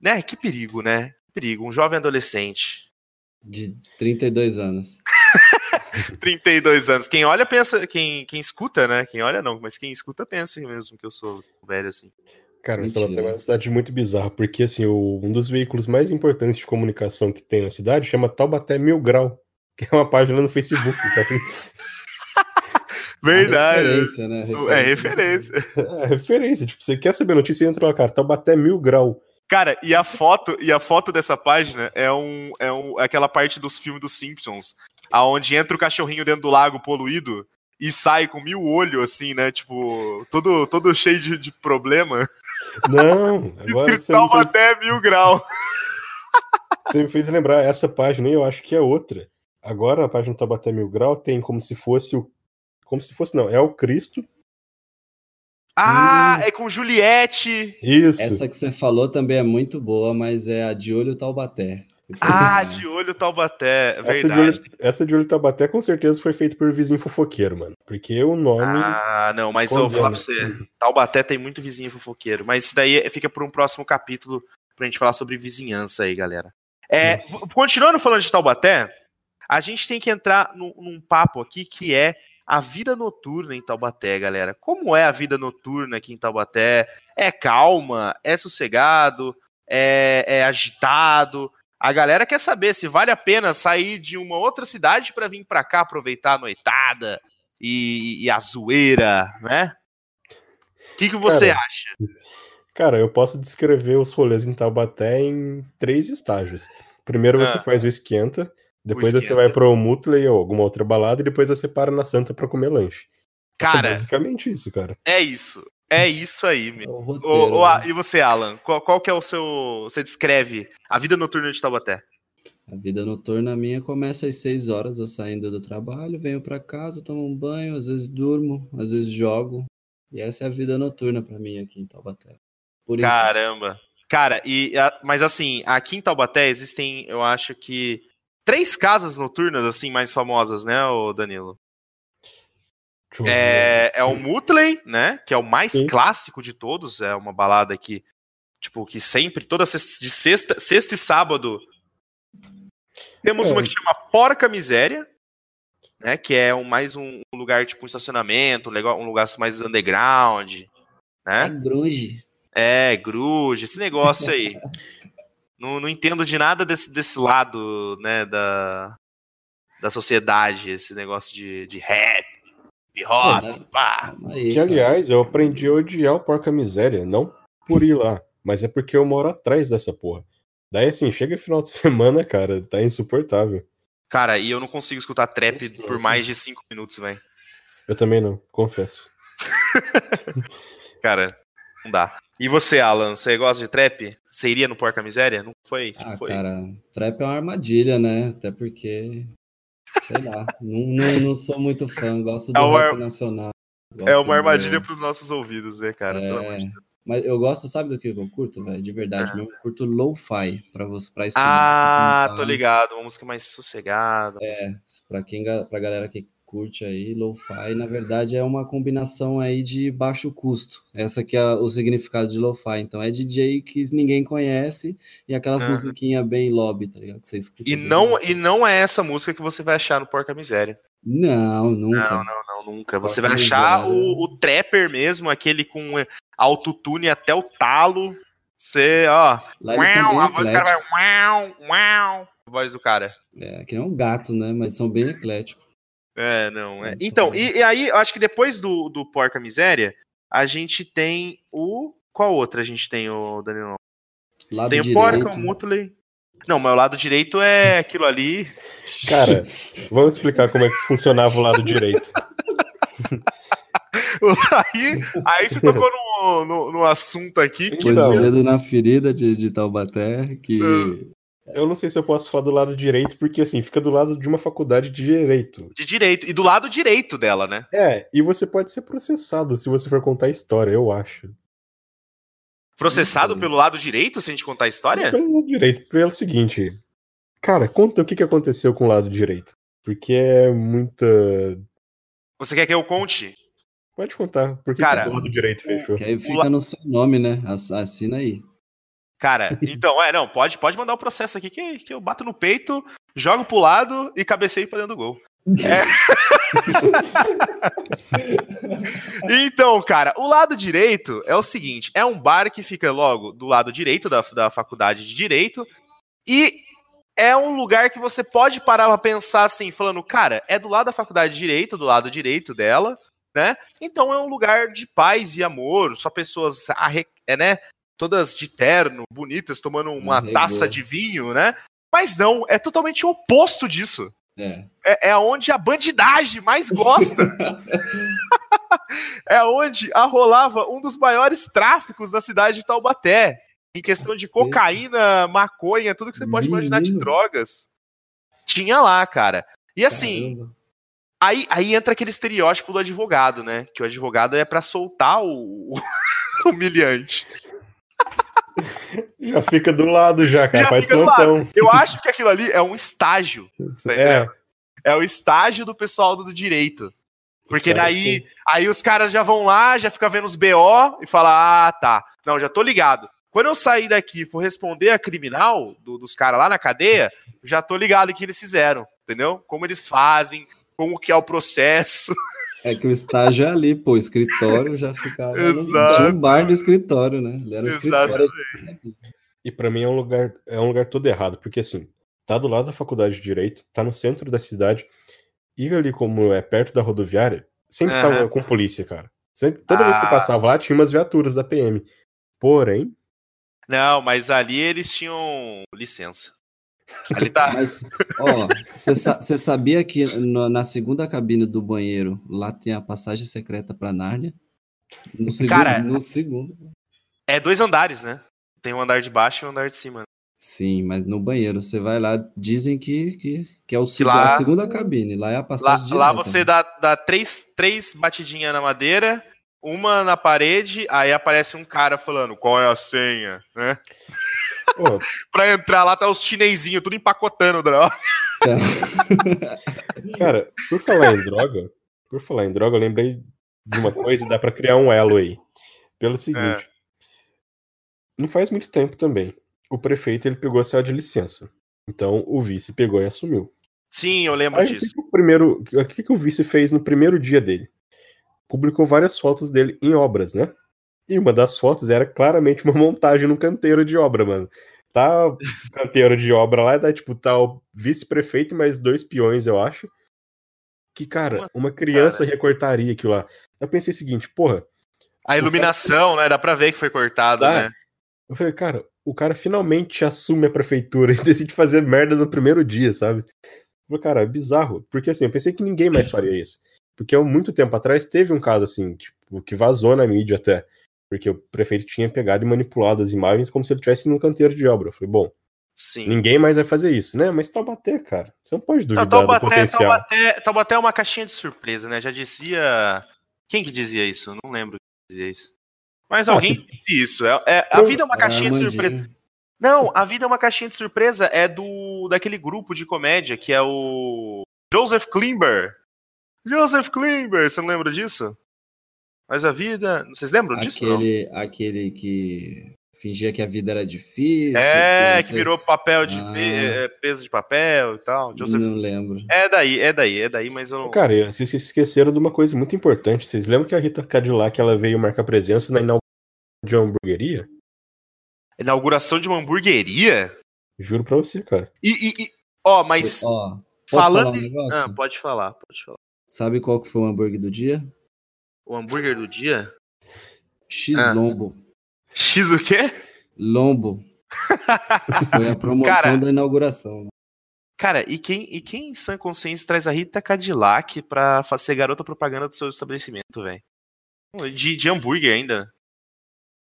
Né? Que perigo, né? Que perigo. Um jovem adolescente. De 32 anos. (laughs) 32 anos. Quem olha pensa, quem, quem escuta, né? Quem olha não, mas quem escuta pensa mesmo que eu sou velho assim. Cara, Mentira. É uma cidade muito bizarra, porque assim, o, um dos veículos mais importantes de comunicação que tem na cidade chama Taubaté Mil Grau, que é uma página no Facebook. Tá? (laughs) Verdade. É referência, né? Referência. É referência. (laughs) É referência. Tipo, você quer saber a notícia, entra lá, cara, Taubaté Mil Grau. Cara, e a foto, e a foto dessa página é um, é um é aquela parte dos filmes dos Simpsons, aonde entra o cachorrinho dentro do lago poluído e sai com mil olhos, assim, né? Tipo, todo, todo cheio de, de problema. (laughs) Não, (laughs) você me, fez, até mil grau. (laughs) você me fez lembrar essa página e eu acho que é outra. Agora a página Taubaté Mil Grau tem como se fosse o. Como se fosse, não, é o Cristo. Ah, é com Juliette. Isso. Essa que você falou também é muito boa, mas é a de olho Taubaté. Ah, de olho Taubaté, Essa de, verdade. olho, essa de olho Taubaté com certeza foi feita por vizinho fofoqueiro, mano. Porque o nome. Ah, não, mas eu vou falar pra condena. você. Taubaté tem muito vizinho fofoqueiro. Mas isso daí fica por um próximo capítulo pra gente falar sobre vizinhança aí, galera. É, continuando falando de Taubaté, a gente tem que entrar num, num papo aqui que é a vida noturna em Taubaté, galera. Como é a vida noturna aqui em Taubaté? É calma? É sossegado? É, é agitado? A galera quer saber se vale a pena sair de uma outra cidade pra vir pra cá aproveitar a noitada e, e a zoeira, né? O que, que você Cara, acha? Cara, eu posso descrever os rolês em Taubaté em três estágios. Primeiro você Ah. faz o esquenta, depois você esquenta. vai pro Mutley ou alguma outra balada, e depois você para na Santa pra comer lanche. É Cara, basicamente isso, cara. é isso. É isso aí, É meu. o roteiro. ô, a- né? e você, Alan? Qual, qual que é o seu. Você descreve a vida noturna de Taubaté? A vida noturna minha começa às 6 horas, eu saindo do trabalho, venho pra casa, tomo um banho, às vezes durmo, às vezes jogo. E essa é a vida noturna pra mim aqui em Taubaté. Por enquanto. Caramba. Cara, e, mas assim, aqui em Taubaté existem, eu acho que, três casas noturnas, assim, mais famosas, né, ô Danilo? É, é o Mutley, né? Que é o mais Sim. clássico de todos. É uma balada que, tipo, que sempre, toda sexta, de sexta, sexta e sábado, temos É. uma que chama Porca Miséria, né? Que é um, mais um lugar, tipo, um estacionamento, um legal- um lugar mais underground, É né? grunge. É, gruge, esse negócio aí. (laughs) não, não entendo de nada desse, desse lado, né, da, da sociedade, esse negócio de, de rap, hip hop, É, pá. Aí, Que, aliás, eu aprendi a odiar o Porca Miséria, não por ir lá, mas é porque eu moro atrás dessa porra. Daí, assim, chega final de (laughs) semana, cara, tá insuportável. Cara, e eu não consigo escutar trap Gostoso. por mais de cinco minutos, velho. Eu também não, confesso. (laughs) Cara, não dá. E você, Alan, você gosta de trap? Você iria no Porca Miséria? Não foi? Não Ah, foi. cara, trap é uma armadilha, né? Até porque, sei lá, não, não, não sou muito fã, gosto do É uma- nacional. É uma armadilha do- pros nossos ouvidos, né, cara? De É, Deus. mas eu gosto, sabe do que eu curto, velho? De verdade Ah. mesmo. Eu curto lo-fi pra você, pra estudar. Ah, tô ligado. Uma música mais sossegada. É, pra quem, ga- pra galera que curte aí, lo-fi, na verdade é uma combinação aí de baixo custo. Essa que é o significado de lo-fi. Então é DJ que ninguém conhece e aquelas Aham. musiquinhas bem lobby, tá ligado? Que você escuta. E bem. não, e não é essa música que você vai achar no Porca Miséria. Não, nunca. Não, não, não, nunca. Você Porca vai achar Miséria. o, o trapper mesmo, aquele com autotune até o talo. Você, ó. Uau, a voz do cara vai. Uau, uau. A voz do cara. É, que nem um gato, né? Mas são bem ecléticos. É, não. É. Então, e, e aí, eu acho que depois do, do Porca Miséria, a gente tem o. Qual outra a gente tem, o Danilo? Lado Tem o direito. Porca, o Mutley. Não, mas o lado direito é aquilo ali. Cara, vamos explicar como é que funcionava o lado direito. (laughs) aí, aí você tocou no, no, no assunto aqui que. Pôs o dedo na ferida de, de Taubaté, que Eu não sei se eu posso falar do lado direito, porque assim, fica do lado de uma faculdade de direito. De direito. E do lado direito dela, né? É, e você pode ser processado se você for contar a história, eu acho. Processado Isso. pelo lado direito, se a gente contar a história? Pelo lado direito, pelo seguinte. Cara, conta o que, que aconteceu com o lado direito. Porque é muita. Você quer que eu conte? Pode contar. Por que, Cara, que o lado direito fechou? que aí fica no seu nome, né? Ass- Assina aí. Cara, então, é, não, pode, pode mandar o processo aqui que, que eu bato no peito, jogo pro lado e cabeceio pra dentro do gol. É. (laughs) então, cara, o lado direito é o seguinte: é um bar que fica logo do lado direito da, da faculdade de direito e é um lugar que você pode parar pra pensar assim, falando, cara, é do lado da faculdade de direito, do lado direito dela, né? Então é um lugar de paz e amor, só pessoas, arre- é, né? Todas de terno, bonitas, tomando uma Arregou. taça de vinho, né? Mas não, é totalmente o oposto disso. É. é, é onde a bandidagem mais gosta. (laughs) é onde arrolava um dos maiores tráficos da cidade de Taubaté. Em questão de cocaína, maconha, tudo que você pode imaginar de drogas. Tinha lá, cara. E assim, aí, aí entra aquele estereótipo do advogado, né? Que o advogado é para soltar o (laughs) humilhante. (laughs) Já fica do lado já, cara. Já faz plantão. Eu acho que aquilo ali é um estágio. Tá é. é o estágio do pessoal do direito. Porque daí aí os caras já vão lá, já fica vendo os BO e fala: ah, tá. Não, já tô ligado. Quando eu sair daqui e for responder a criminal do, dos caras lá na cadeia, já tô ligado o que eles fizeram, entendeu? Como eles fazem, como que é o processo. É que o estágio é ali, pô, o escritório já ficava Exato. no, bar do escritório, né? Ele era escritório. E para mim é um lugar é um lugar todo errado, porque assim, tá do lado da faculdade de direito, tá no centro da cidade, e ali como é perto da rodoviária, sempre uhum. tava com polícia, cara. Sempre, toda ah. vez que eu ah. passava lá, tinha umas viaturas da PM. Porém, não, mas ali eles tinham licença. Ali tá. Mas, ó, você sabia que no, na segunda cabine do banheiro lá tem a passagem secreta para Nárnia? No segundo, Cara, no segundo. É dois andares, né? Tem um andar de baixo e um andar de cima. Sim, mas no banheiro você vai lá, dizem que, que, que é o que lá, a segunda cabine, lá é a passagem Lá, lá você dá, dá três, três batidinhas na madeira, uma na parede, aí aparece um cara falando qual é a senha, né? Oh. (laughs) pra entrar lá tá os chinesinhos tudo empacotando droga. (laughs) Cara, por falar em droga, por falar em droga, eu lembrei de uma coisa e dá para criar um elo aí. Pelo seguinte, é. não faz muito tempo também. O prefeito ele pegou a céu de licença. Então o vice pegou e assumiu. Sim, eu lembro aí, disso. O que, que o primeiro, o que, que o vice fez no primeiro dia dele? Publicou várias fotos dele em obras, né? E uma das fotos era claramente uma (laughs) montagem no canteiro de obra, mano tá o canteiro de obra lá, tá, tipo, tá o vice-prefeito e mais dois peões, eu acho. Que, cara, uma criança cara. recortaria aquilo lá. Eu pensei o seguinte, porra. A iluminação, cara... né? Dá pra ver que foi cortado, tá. né? Eu falei, cara, o cara finalmente assume a prefeitura (laughs) e decide fazer merda no primeiro dia, sabe? Eu falei, cara, é bizarro. Porque assim, eu pensei que ninguém mais faria isso. Porque há muito tempo atrás teve um caso assim, tipo, que vazou na mídia até porque o prefeito tinha pegado e manipulado as imagens como se ele estivesse no canteiro de obra. Eu falei, bom, Sim. ninguém mais vai fazer isso, né? Mas Taubaté, cara, você não pode duvidar não, Taubaté, do potencial. Taubaté, Taubaté é uma caixinha de surpresa, né? Já dizia... Quem que dizia isso? Não lembro quem dizia isso. Mas ah, alguém se... disse isso. É, é, a vida é uma caixinha de surpresa. Não, a vida é uma caixinha de surpresa é do daquele grupo de comédia que é o Joseph Klimber. Joseph Klimber, você não lembra disso? Mas a vida. Vocês lembram disso? Aquele, não? aquele que fingia que a vida era difícil. É, que, que virou papel de ah. É, peso de papel e tal. Joseph... Não lembro. É daí, é daí, é daí, mas eu não. Cara, vocês esqueceram de uma coisa muito importante. Vocês lembram que a Rita Cadillac ela veio marcar presença na inauguração de uma hamburgueria? Inauguração de uma hamburgueria? Juro pra você, cara. E, e, e ó, mas. Ó, falando. Falar um ah, pode falar, pode falar. Sabe qual que foi o hambúrguer do dia? O hambúrguer do dia? X ah. Lombo. X o quê? Lombo. (laughs) Foi a promoção cara, da inauguração. Né? Cara, e quem, e quem em sã consciência traz a Rita Cadillac pra ser garota propaganda do seu estabelecimento, velho? De, de hambúrguer ainda.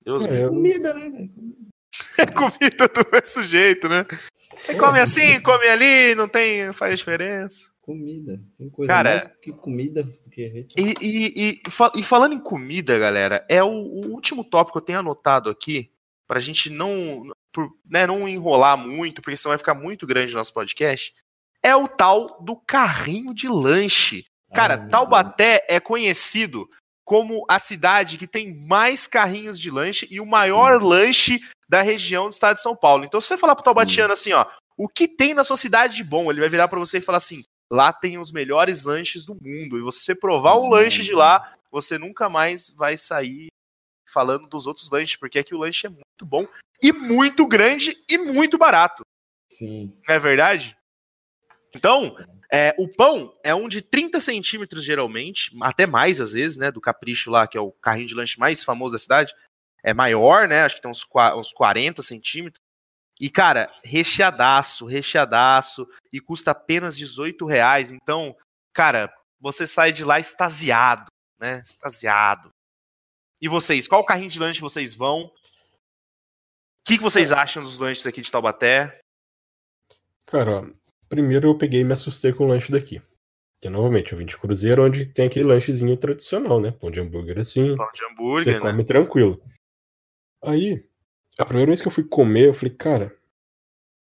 Deus é, comida, né? (laughs) É comida do mesmo jeito, né? Você come assim, come ali, não tem, não faz diferença. Comida. Tem coisa Cara, mais que comida do que e, e, e, e, falando em comida, galera, é o, o, último tópico que eu tenho anotado aqui, pra gente não, por, né, não enrolar muito, porque senão vai ficar muito grande o nosso podcast. É o tal do carrinho de lanche. Cara, Ai, Taubaté é conhecido como a cidade que tem mais carrinhos de lanche e o maior lanche da região do estado de São Paulo. Então, se você falar pro Taubatiano assim, ó, o que tem na sua cidade de bom? Ele vai virar para você e falar assim: lá tem os melhores lanches do mundo. E você provar um lanche de lá, você nunca mais vai sair falando dos outros lanches, porque aqui o lanche é muito bom e muito grande e muito barato. Sim. Não é verdade? Então, é, o pão é um de 30 centímetros, geralmente, até mais às vezes, né? Do Capricho lá, que é o carrinho de lanche mais famoso da cidade. É maior, né? Acho que tem uns, uns 40 centímetros. E, cara, recheadaço, recheadaço, e custa apenas 18 reais. Então, cara, você sai de lá extasiado, né? Extasiado. E vocês, qual carrinho de lanche vocês vão? O que, que vocês acham dos lanches aqui de Taubaté? Cara, ó, primeiro eu peguei e me assustei com o lanche daqui. Que novamente, eu vim de Cruzeiro, onde tem aquele lanchezinho tradicional, né? Pão de hambúrguer assim. Pão de Você hambúrguer, né? come tranquilo. Aí, a primeira vez que eu fui comer, eu falei, cara,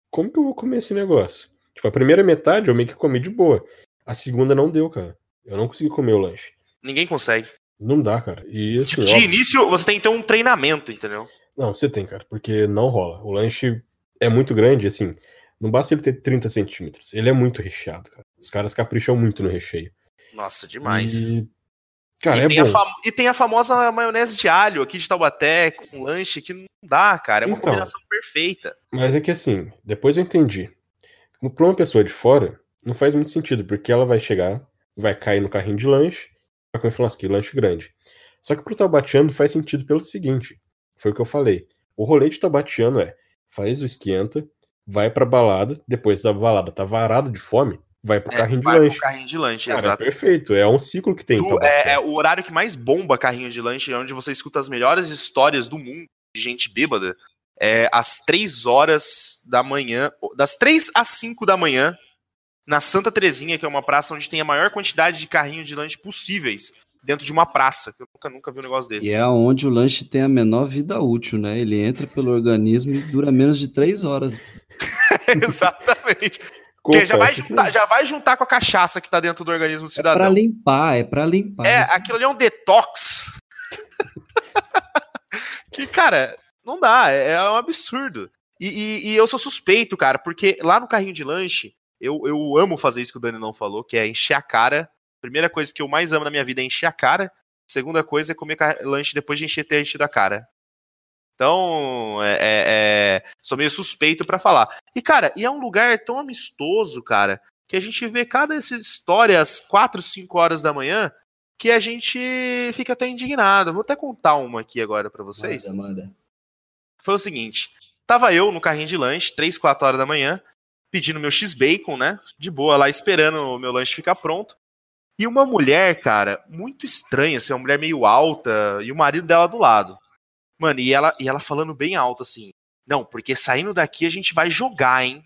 como que eu vou comer esse negócio? Tipo, a primeira metade eu meio que comi de boa. A segunda não deu, cara. Eu não consegui comer o lanche. Ninguém consegue. Não dá, cara. E assim, Tipo, de óbvio- início, você tem que ter um treinamento, entendeu? Não, você tem, cara, porque não rola. O lanche é muito grande, assim. Não basta ele ter 30 centímetros. Ele é muito recheado, cara. Os caras capricham muito no recheio. Nossa, demais. E, cara, e, é tem fam- e tem a famosa maionese de alho aqui de Taubaté, com lanche, que não dá, cara. É uma Então. combinação perfeita. Mas é que assim, depois eu entendi. Pra uma pessoa de fora, não faz muito sentido, porque ela vai chegar, vai cair no carrinho de lanche, vai comer e falar assim, que lanche grande. Só que pro taubatiano faz sentido pelo seguinte, foi o que eu falei. O rolê de taubatiano é, faz o esquenta, vai pra balada, depois da balada tá varado de fome, vai pro É, carrinho de vai lanche. pro carrinho de lanche, Cara, é exato. perfeito, é um ciclo que tem Taubaté. é, é o horário que mais bomba carrinho de lanche, é onde você escuta as melhores histórias do mundo de gente bêbada. É às 3 horas da manhã, das 3 às 5 da manhã, na Santa Terezinha, que é uma praça onde tem a maior quantidade de carrinho de lanche possíveis, dentro de uma praça. que Eu nunca, nunca vi um negócio desse. E é onde o lanche tem a menor vida útil, né? Ele entra pelo organismo e dura menos de três horas. (laughs) Exatamente. Porque já vai, juntar, já vai juntar com a cachaça que tá dentro do organismo do É pra cidadão. limpar, é pra limpar. É, Isso- aquilo ali é um detox. (laughs) que, cara, não dá, é, é um absurdo. E, e- e eu sou suspeito, cara, porque lá no carrinho de lanche, eu, eu amo fazer isso que o Dani não falou, que é encher a cara. Primeira coisa que eu mais amo na minha vida é encher a cara. Segunda coisa é comer lanche depois de encher ter enchido a cara. Então, é, é- é- sou meio suspeito pra falar. E, cara, e é um lugar tão amistoso, cara, que a gente vê cada história às 4, 5 horas da manhã, que a gente fica até indignado. Vou até contar uma aqui agora pra vocês. Manda, manda. Foi o seguinte: tava eu no carrinho de lanche, 3, 4 horas da manhã, pedindo meu X-Bacon, né? De boa lá, esperando o meu lanche ficar pronto. E uma mulher, cara, muito estranha, assim, uma mulher meio alta, e o marido dela do lado. Mano, e ela, e ela falando bem alto, assim: Não, porque saindo daqui a gente vai jogar, hein?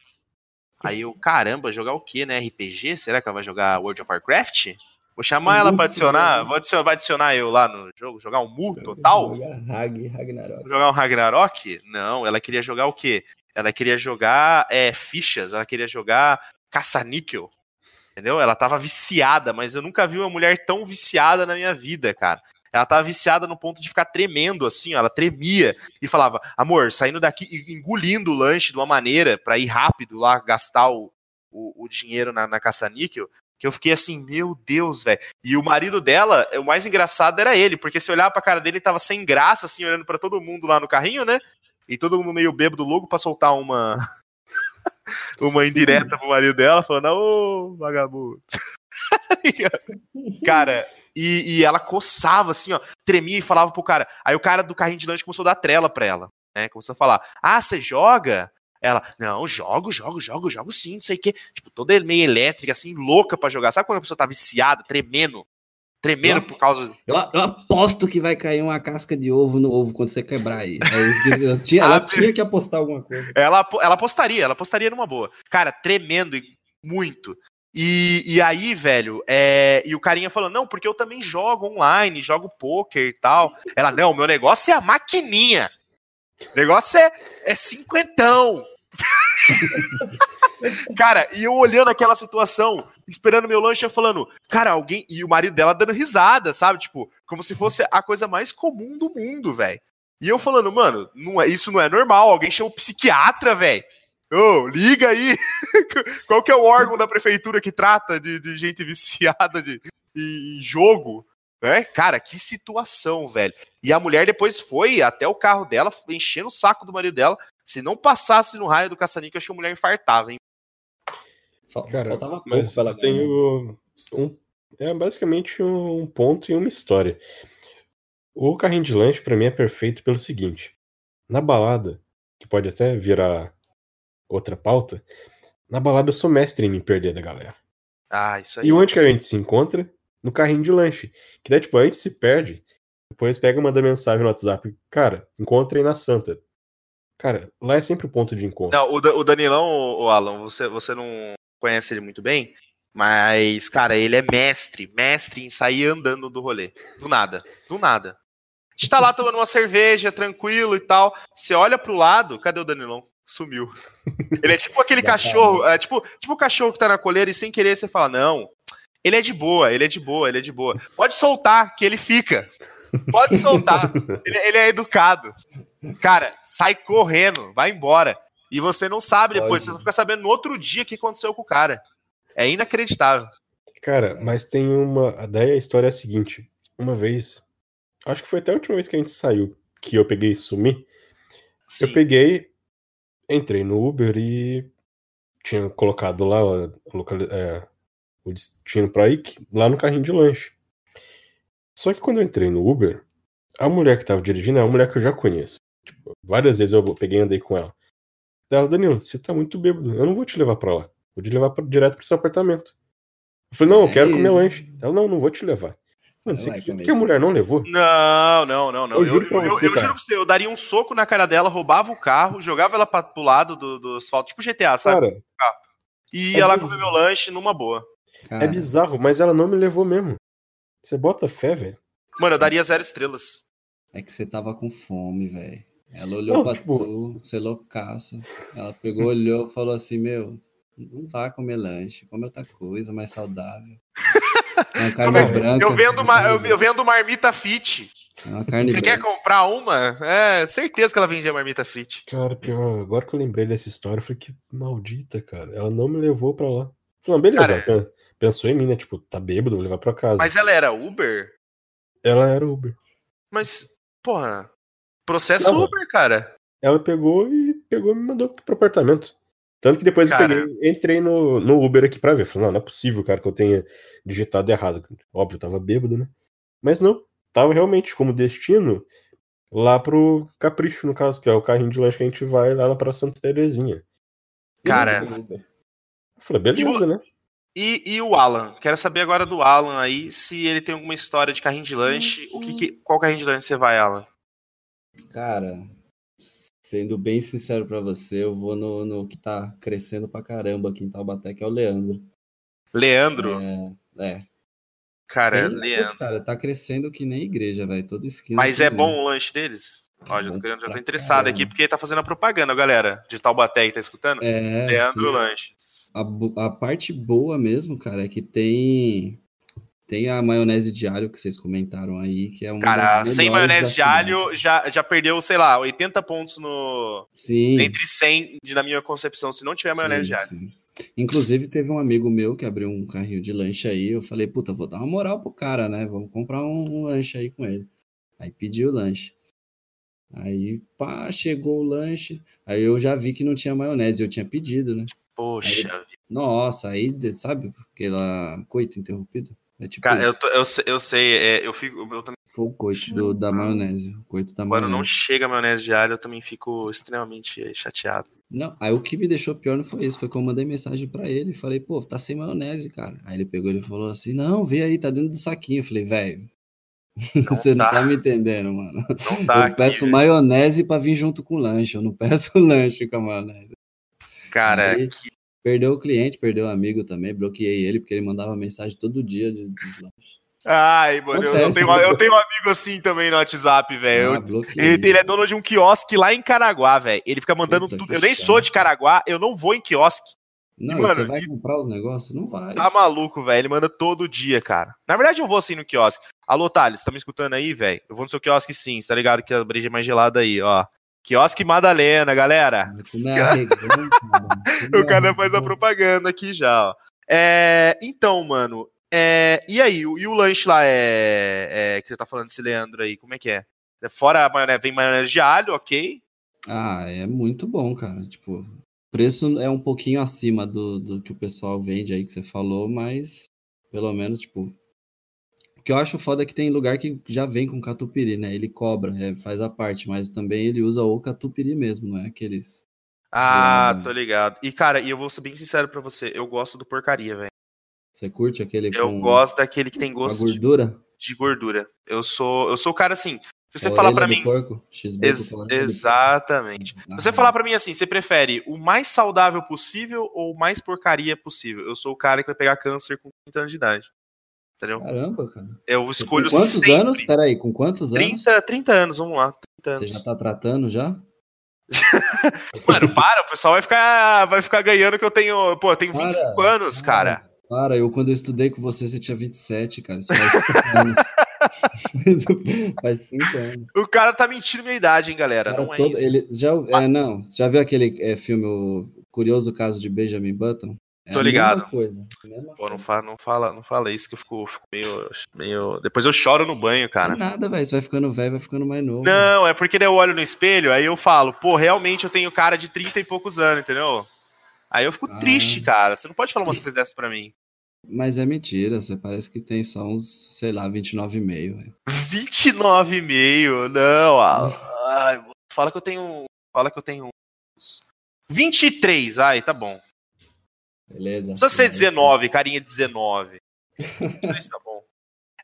Aí eu, caramba, jogar o quê, né? RPG? Será que ela vai jogar World of Warcraft? Vou chamar ela pra adicionar, vou adicionar, vai adicionar eu lá no jogo, jogar um Mu total? Hag, Ragnarok. jogar um Ragnarok? Não, ela queria jogar o quê? Ela queria jogar é, fichas, ela queria jogar caça-níquel. Entendeu? Ela tava viciada, mas eu nunca vi uma mulher tão viciada na minha vida, cara. Ela tava viciada no ponto de ficar tremendo, assim, ó, ela tremia e falava, amor, saindo daqui, engolindo o lanche de uma maneira pra ir rápido lá gastar o, o, o dinheiro na, na caça-níquel, que eu fiquei assim, meu Deus, velho. E o marido dela, o mais engraçado era ele, porque se olhava pra cara dele, ele tava sem graça, assim, olhando pra todo mundo lá no carrinho, né? E todo mundo meio bêbado louco pra soltar uma. (laughs) uma indireta pro marido dela, falando, ô, vagabundo. (laughs) cara, e, e ela coçava assim, ó, tremia e falava pro cara. Aí o cara do carrinho de lanche começou a dar trela pra ela, né? Começou a falar: Ah, você joga? Ela, não, jogo, jogo, jogo, jogo sim, não sei o quê. Tipo, toda meio elétrica, assim, louca pra jogar. Sabe quando a pessoa tá viciada, tremendo? Tremendo por causa. Eu, eu aposto que vai cair uma casca de ovo no ovo quando você quebrar aí. Aí eu (laughs) tinha- ela Ah, tinha que apostar alguma coisa. Ela, ela apostaria, ela apostaria numa boa. Cara, tremendo e muito. E, e aí, velho, é, e o carinha falando, não, porque eu também jogo online, jogo poker e tal. Ela, não, meu negócio é a maquininha. O negócio é, é cinquentão. (laughs) cara, e eu olhando aquela situação, esperando meu lanche, eu falando, cara, alguém. E o marido dela dando risada, sabe? Tipo, como se fosse a coisa mais comum do mundo, velho. E eu falando, mano, não é, isso não é normal. Alguém chama o psiquiatra, velho. Ô, liga aí. (laughs) Qual que é o órgão da prefeitura que trata de, de gente viciada de, em em jogo? É, cara, que situação, velho. E a mulher depois foi até o carro dela, enchendo o saco do marido dela. Se não passasse no raio do caçanico, acho que a mulher infartava, hein? Cara, Faltava pouco mas ela eu tenho um, é basicamente um ponto e uma história. O carrinho de lanche pra mim é perfeito pelo seguinte: na balada, que pode até virar outra pauta. Na balada eu sou mestre em me perder da galera. Ah, isso aí. E onde que a gente se encontra? No carrinho de lanche. Que daí, tipo, a gente se perde. Depois pega e manda mensagem no WhatsApp. Cara, encontrei na Santa. Cara, lá é sempre o ponto de encontro. Não, o, o Danilão, o Alan, você, você não conhece ele muito bem, mas, cara, ele é mestre, mestre em sair andando do rolê. Do nada, do nada. A gente tá lá tomando uma cerveja, tranquilo e tal. Você olha pro lado, cadê o Danilão? Sumiu. (laughs) Ele é tipo aquele Já cachorro, é tipo, tipo o cachorro que tá na coleira e sem querer você fala, não, ele é de boa, ele é de boa, ele é de boa. Pode soltar, que ele fica. Pode soltar. (laughs) Ele, ele é educado. Cara, sai correndo, vai embora. E você não sabe depois, Pode. você fica sabendo no outro dia o que aconteceu com o cara. É inacreditável. Cara, mas tem uma. Daí a história é a seguinte: uma vez, acho que foi até a última vez que a gente saiu, que eu peguei e sumi. Sim. Eu peguei, entrei no Uber e tinha colocado lá a locali- é, o destino pra ir lá no carrinho de lanche. Só que quando eu entrei no Uber, a mulher que tava dirigindo é uma mulher que eu já conheço. Tipo, várias vezes eu peguei e andei com ela. Ela, Danilo, você tá muito bêbado, eu não vou te levar pra lá. Vou te levar pra- direto pro seu apartamento. Eu falei, não, eu quero É, comer ele- lanche. Ela, não, não vou te levar. Mano, você vai acredita que a mulher não levou? Não, não, não, não. Eu Eu, juro eu, pra eu- você, eu cara. juro pra você, eu daria um soco na cara dela, roubava o carro, jogava ela pra, pro lado do, do asfalto, tipo GTA, sabe? Cara, e é ia lá bizarro. comer meu lanche numa boa. Cara, é bizarro, mas ela não me levou mesmo. Você bota fé, velho? Mano, eu daria zero estrelas. é que você tava com fome, velho. Ela olhou Não, pra tipo- tu, você loucaça. Ela pegou, olhou e falou assim: Meu, não vá comer lanche, come outra coisa mais saudável. Uma carne Como é- branca. Eu vendo, uma, eu, uma, eu vendo marmita fit. é uma carne Você quer branca. comprar uma? É, certeza que ela vendia marmita fit. Cara, pior, agora que eu lembrei dessa história, eu falei que maldita, cara. Ela não me levou pra lá. Falei, beleza, Cara, pensou em mim, né? Tipo, tá bêbado, vou levar pra casa. Mas ela era Uber? Ela era Uber. Mas, porra, processo Não. Uber, cara. Ela pegou e pegou e me mandou pro apartamento. Tanto que depois Cara. eu peguei, entrei no, no Uber aqui pra ver. Falei, não, não é possível, cara, que eu tenha digitado errado. Óbvio, eu tava bêbado, né? Mas não, tava realmente como destino lá pro Capricho, no caso, que é o carrinho de lanche que a gente vai lá na Praça Santa Terezinha. E Cara. Eu falei, beleza, né? E, e o Alan? Quero saber agora do Alan aí, se ele tem alguma história de carrinho de lanche. O que, que- qual carrinho de lanche você vai, Alan? Cara, sendo bem sincero pra você, eu vou no, no que tá crescendo pra caramba aqui em Taubaté, que é o Leandro. Leandro? É, é. Cara, Tem- Leandro. Cara, tá crescendo que nem igreja, velho. Toda esquina. Mas é bom o lanche deles? Ó, já tô, querendo- já tô interessado aqui, caramba. porque ele tá fazendo a propaganda, galera, de Taubaté que tá escutando. É, Leandro sim. Lanches. A, a parte boa mesmo, cara, é que tem tem a maionese de alho que vocês comentaram aí, que é uma Cara, sem maionese de alho, já, já perdeu, sei lá, 80 pontos no. Sim. Entre 100, de- na minha concepção, se não tiver maionese sim, de alho. sim. Inclusive, teve um amigo meu que abriu um carrinho de lanche aí. Eu falei, puta, vou dar uma moral pro cara, né? Vamos comprar um, um lanche aí com ele. Aí pedi o lanche. Aí, pá, chegou o lanche. Aí eu já vi que não tinha maionese, eu tinha pedido, né? Poxa, Nossa, aí, sabe, aquela coito interrompido? É tipo, cara, eu, tô- eu, sei- eu sei, é, eu fico. Eu também, foi o coito do- da maionese. O coito da quando não chega maionese de alho, eu também fico extremamente chateado. Não, aí o que me deixou pior não foi isso, foi que eu mandei mensagem pra ele e falei, pô, tá sem maionese, cara. Aí ele pegou e falou assim, não, vê aí, tá dentro do saquinho. Eu falei, velho, (laughs) você não tá. me entendendo, mano. Não tá eu aqui. peço velho. maionese pra vir junto com o lanche, eu não (laughs) peço lanche com a maionese. Cara, Aí- que- Perdeu o cliente, perdeu o amigo também, bloqueei ele, porque ele mandava mensagem todo dia de. Ai, mano, eu, eu Acontece, tenho, né? eu tenho um amigo assim também no WhatsApp, velho. Ah. Ele, ele é dono de um quiosque lá em Caraguá, velho. Ele fica mandando tudo. Eu nem sou de Caraguá, eu não vou em quiosque. Não, Mano, e você vai e- comprar os negócios? Não vai. Tá maluco, velho. Ele manda todo dia, cara. Na verdade, eu vou assim no quiosque. Alô, Thales, tá me escutando aí, velho? Eu vou no seu quiosque sim, você tá ligado que a breja é mais gelada aí, ó. Quiosque Madalena, galera. É O cara faz a propaganda aqui já, ó. É, então, mano. é, e aí, o, e o lanche lá é, é, que você tá falando desse Leandro aí, como é que é? É Fora a maionese, vem maionese de alho, ok? Ah, é muito bom, cara. Tipo, o preço é um pouquinho acima do, do que o pessoal vende aí que você falou, mas pelo menos, tipo. O que eu acho foda é que tem lugar que já vem com catupiry, né? Ele cobra, é, faz a parte, mas também ele usa o catupiry mesmo, não é aqueles. Ah, Sim. tô ligado. E, cara, e eu vou ser bem sincero pra você, eu gosto do porcaria, velho. Você curte aquele Eu gosto daquele que tem gosto de, gordura? de gordura. Eu sou, eu sou o cara assim. Se você A falar do mim. Porco? Ex- do exatamente. porco. Se você Ah, falar pra mim assim, você prefere o mais saudável possível ou o mais porcaria possível? Eu sou o cara que vai pegar câncer com 30 anos de idade. Entendeu? Caramba, cara. Eu Com escolho quantos sempre. anos? Peraí, com quantos anos? 30, 30 anos, vamos lá. 30 Você anos. já tá tratando já? (laughs) Mano, para, o pessoal vai ficar, vai ficar ganhando que eu tenho. Pô, eu tenho Para, 25 anos, cara. Para, eu quando eu estudei com você, você tinha 27, cara. Isso faz 5 (laughs) anos. faz 5 anos. O cara tá mentindo minha idade, hein, galera. Não é todo- isso. ele já, é, não, você já viu aquele é, filme O Curioso Caso de Benjamin Button? É Tô ligado. Coisa. mesma Pô, não fala, não fala, não fala isso que eu fico, fico meio, meio. Depois eu choro no banho, cara. Não é nada, velho. Você vai ficando velho, vai ficando mais novo. Não, é porque eu olho no espelho, aí eu falo, pô, realmente eu tenho cara de 30 e poucos anos, entendeu? Aí eu fico Ah. triste, cara. Você não pode falar umas coisas dessas pra mim. Mas é mentira, você parece que tem só uns, sei lá, 29,5, velho. 29,5, não. Ai, fala que eu tenho. Fala que eu tenho uns 23, ai, tá bom. Beleza? Não precisa ser 19, carinha 19. 23 tá bom.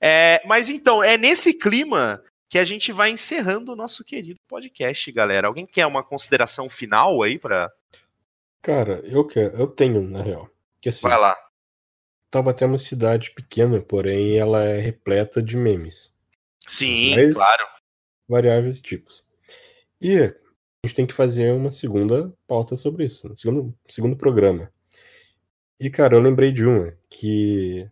É, mas então, é nesse clima que a gente vai encerrando o nosso querido podcast, galera. Alguém quer uma consideração final aí pra. Cara, eu quero, eu tenho, na real. Que assim, Vai lá. Taubaté é uma cidade pequena, porém ela é repleta de memes. Sim, Mas- claro. variáveis tipos. E a gente tem que fazer uma segunda pauta sobre isso, um segundo, segundo programa. E, cara, eu lembrei de uma que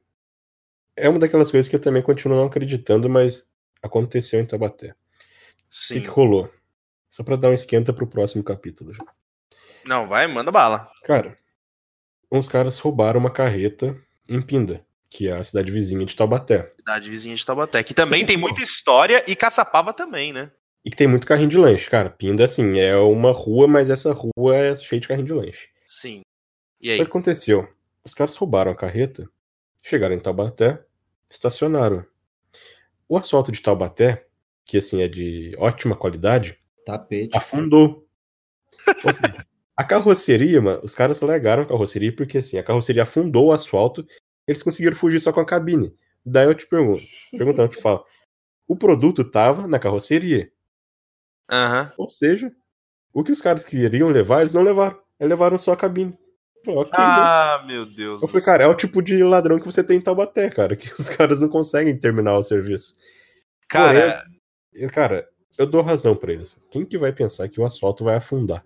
é uma daquelas coisas que eu também continuo não acreditando, mas aconteceu em Taubaté. O que, Sim. que rolou? Só pra dar um esquenta pro próximo capítulo já. Não, vai, manda bala. Cara, uns caras roubaram uma carreta em Pinda, que é a cidade vizinha de Taubaté. Cidade vizinha de Taubaté, que também Sim, tem sim. muita história e Caçapava também, né? E que tem muito carrinho de lanche, cara. Pinda, assim, é uma rua, mas essa rua é cheia de carrinho de lanche. Sim. E O aí? que aconteceu? Os caras roubaram a carreta, chegaram em Taubaté, estacionaram. O asfalto de Taubaté, que assim é de ótima qualidade, Tapete. afundou. Ou seja, a carroceria, mano, os caras largaram a carroceria porque assim, a carroceria afundou o asfalto, eles conseguiram fugir só com a cabine. Daí eu te pergunto, perguntando, eu te falo, o produto tava na carroceria. Aham. Ou seja, o que os caras queriam levar, eles não levaram. Eles levaram só a cabine. Falei, ok, né? Ah, meu Deus. Eu falei, cara, é o tipo de ladrão que você tem em Taubaté, cara, que (laughs) os caras não conseguem terminar o serviço. Cara, Eu, cara, eu dou razão pra eles. Quem que vai pensar que o asfalto vai afundar?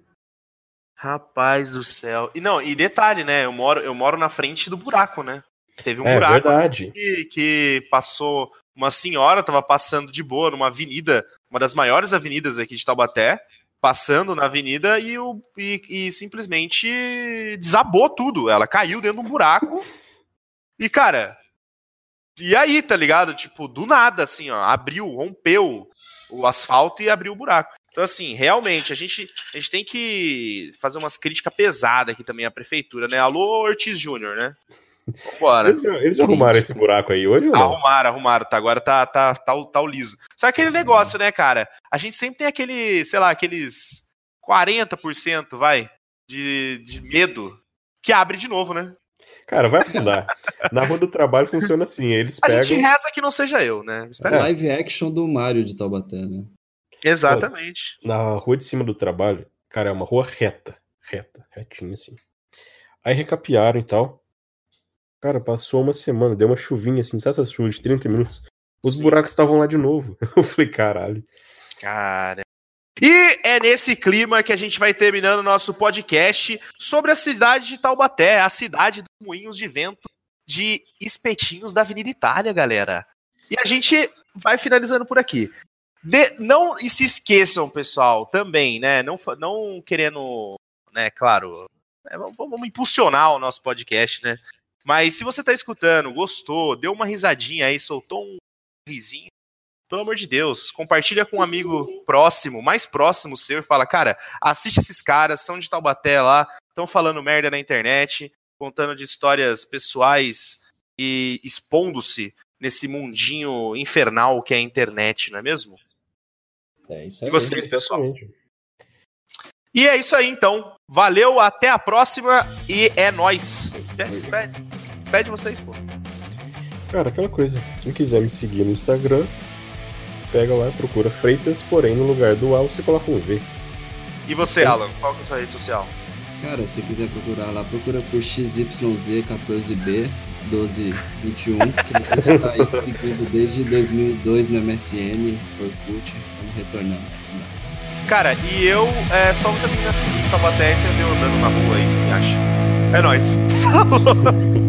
rapaz do céu. E não, e detalhe, né? Eu moro, eu moro na frente do buraco, né? Teve um é buraco verdade. que, que passou. Uma senhora tava passando de boa numa avenida, uma das maiores avenidas aqui de Taubaté, passando na avenida e, o, e, e simplesmente desabou tudo. Ela caiu dentro de um buraco. E, cara, e aí, tá ligado? Tipo, do nada, assim, ó, abriu, rompeu o asfalto e abriu o buraco. Então, assim, realmente, a gente, a gente tem que fazer umas críticas pesadas aqui também à prefeitura, né? Alô, Ortiz Júnior, né? Vambora. Eles, já- eles já arrumaram esse buraco aí hoje ou não? Arrumaram, arrumaram, tá? Agora tá, tá, tá, o- tá o liso. Só aquele negócio, né, cara? A gente sempre tem aquele, sei lá, aqueles 40%, vai, de, de medo que abre de novo, né? Cara, vai afundar. (laughs) Na rua do trabalho funciona assim, eles A pegam... gente reza que não seja eu, né? Espera aí. Live action do Mario de Taubaté, né? Exatamente. Na rua de cima do trabalho, cara, é uma rua reta. Reta, retinha assim. Aí recapearam e tal. Cara, passou uma semana, deu uma chuvinha assim, sabe essas chuvas de 30 minutos? Os Sim. buracos estavam lá de novo. (laughs) Eu falei, caralho. Cara. E é nesse clima que a gente vai terminando o nosso podcast sobre a cidade de Taubaté, a cidade dos moinhos de vento de espetinhos da Avenida Itália, galera. E a gente vai finalizando por aqui. De- não e se esqueçam, pessoal, também, né? Não, não querendo, né, claro, né, vamos, vamos impulsionar o nosso podcast, né? Mas se você tá escutando, gostou, deu uma risadinha aí, soltou um risinho, pelo amor de Deus, compartilha com um amigo próximo, mais próximo seu, e fala, cara, assiste esses caras, são de Taubaté lá, estão falando merda na internet, contando de histórias pessoais e expondo-se nesse mundinho infernal que é a internet, não é mesmo? É isso E aí. vocês, pessoal? Exatamente. E é isso aí, então. Valeu, até a próxima e é nóis. Despede, despede. Despede vocês, pô. Cara, aquela coisa. Se quiser me seguir no Instagram, pega lá, procura Freitas, porém no lugar do A você coloca um V. E você, Alan, qual que é a sua rede social? Cara, se quiser procurar lá, procura por XYZ14B 1221, que você já tá aí comigo desde 2002 no MSN, Orkut, estamos retornando. Cara, e eu, é só você vir assim, Tabaté, você vê andando na rua aí, você me acha. É nóis. (laughs) Falou!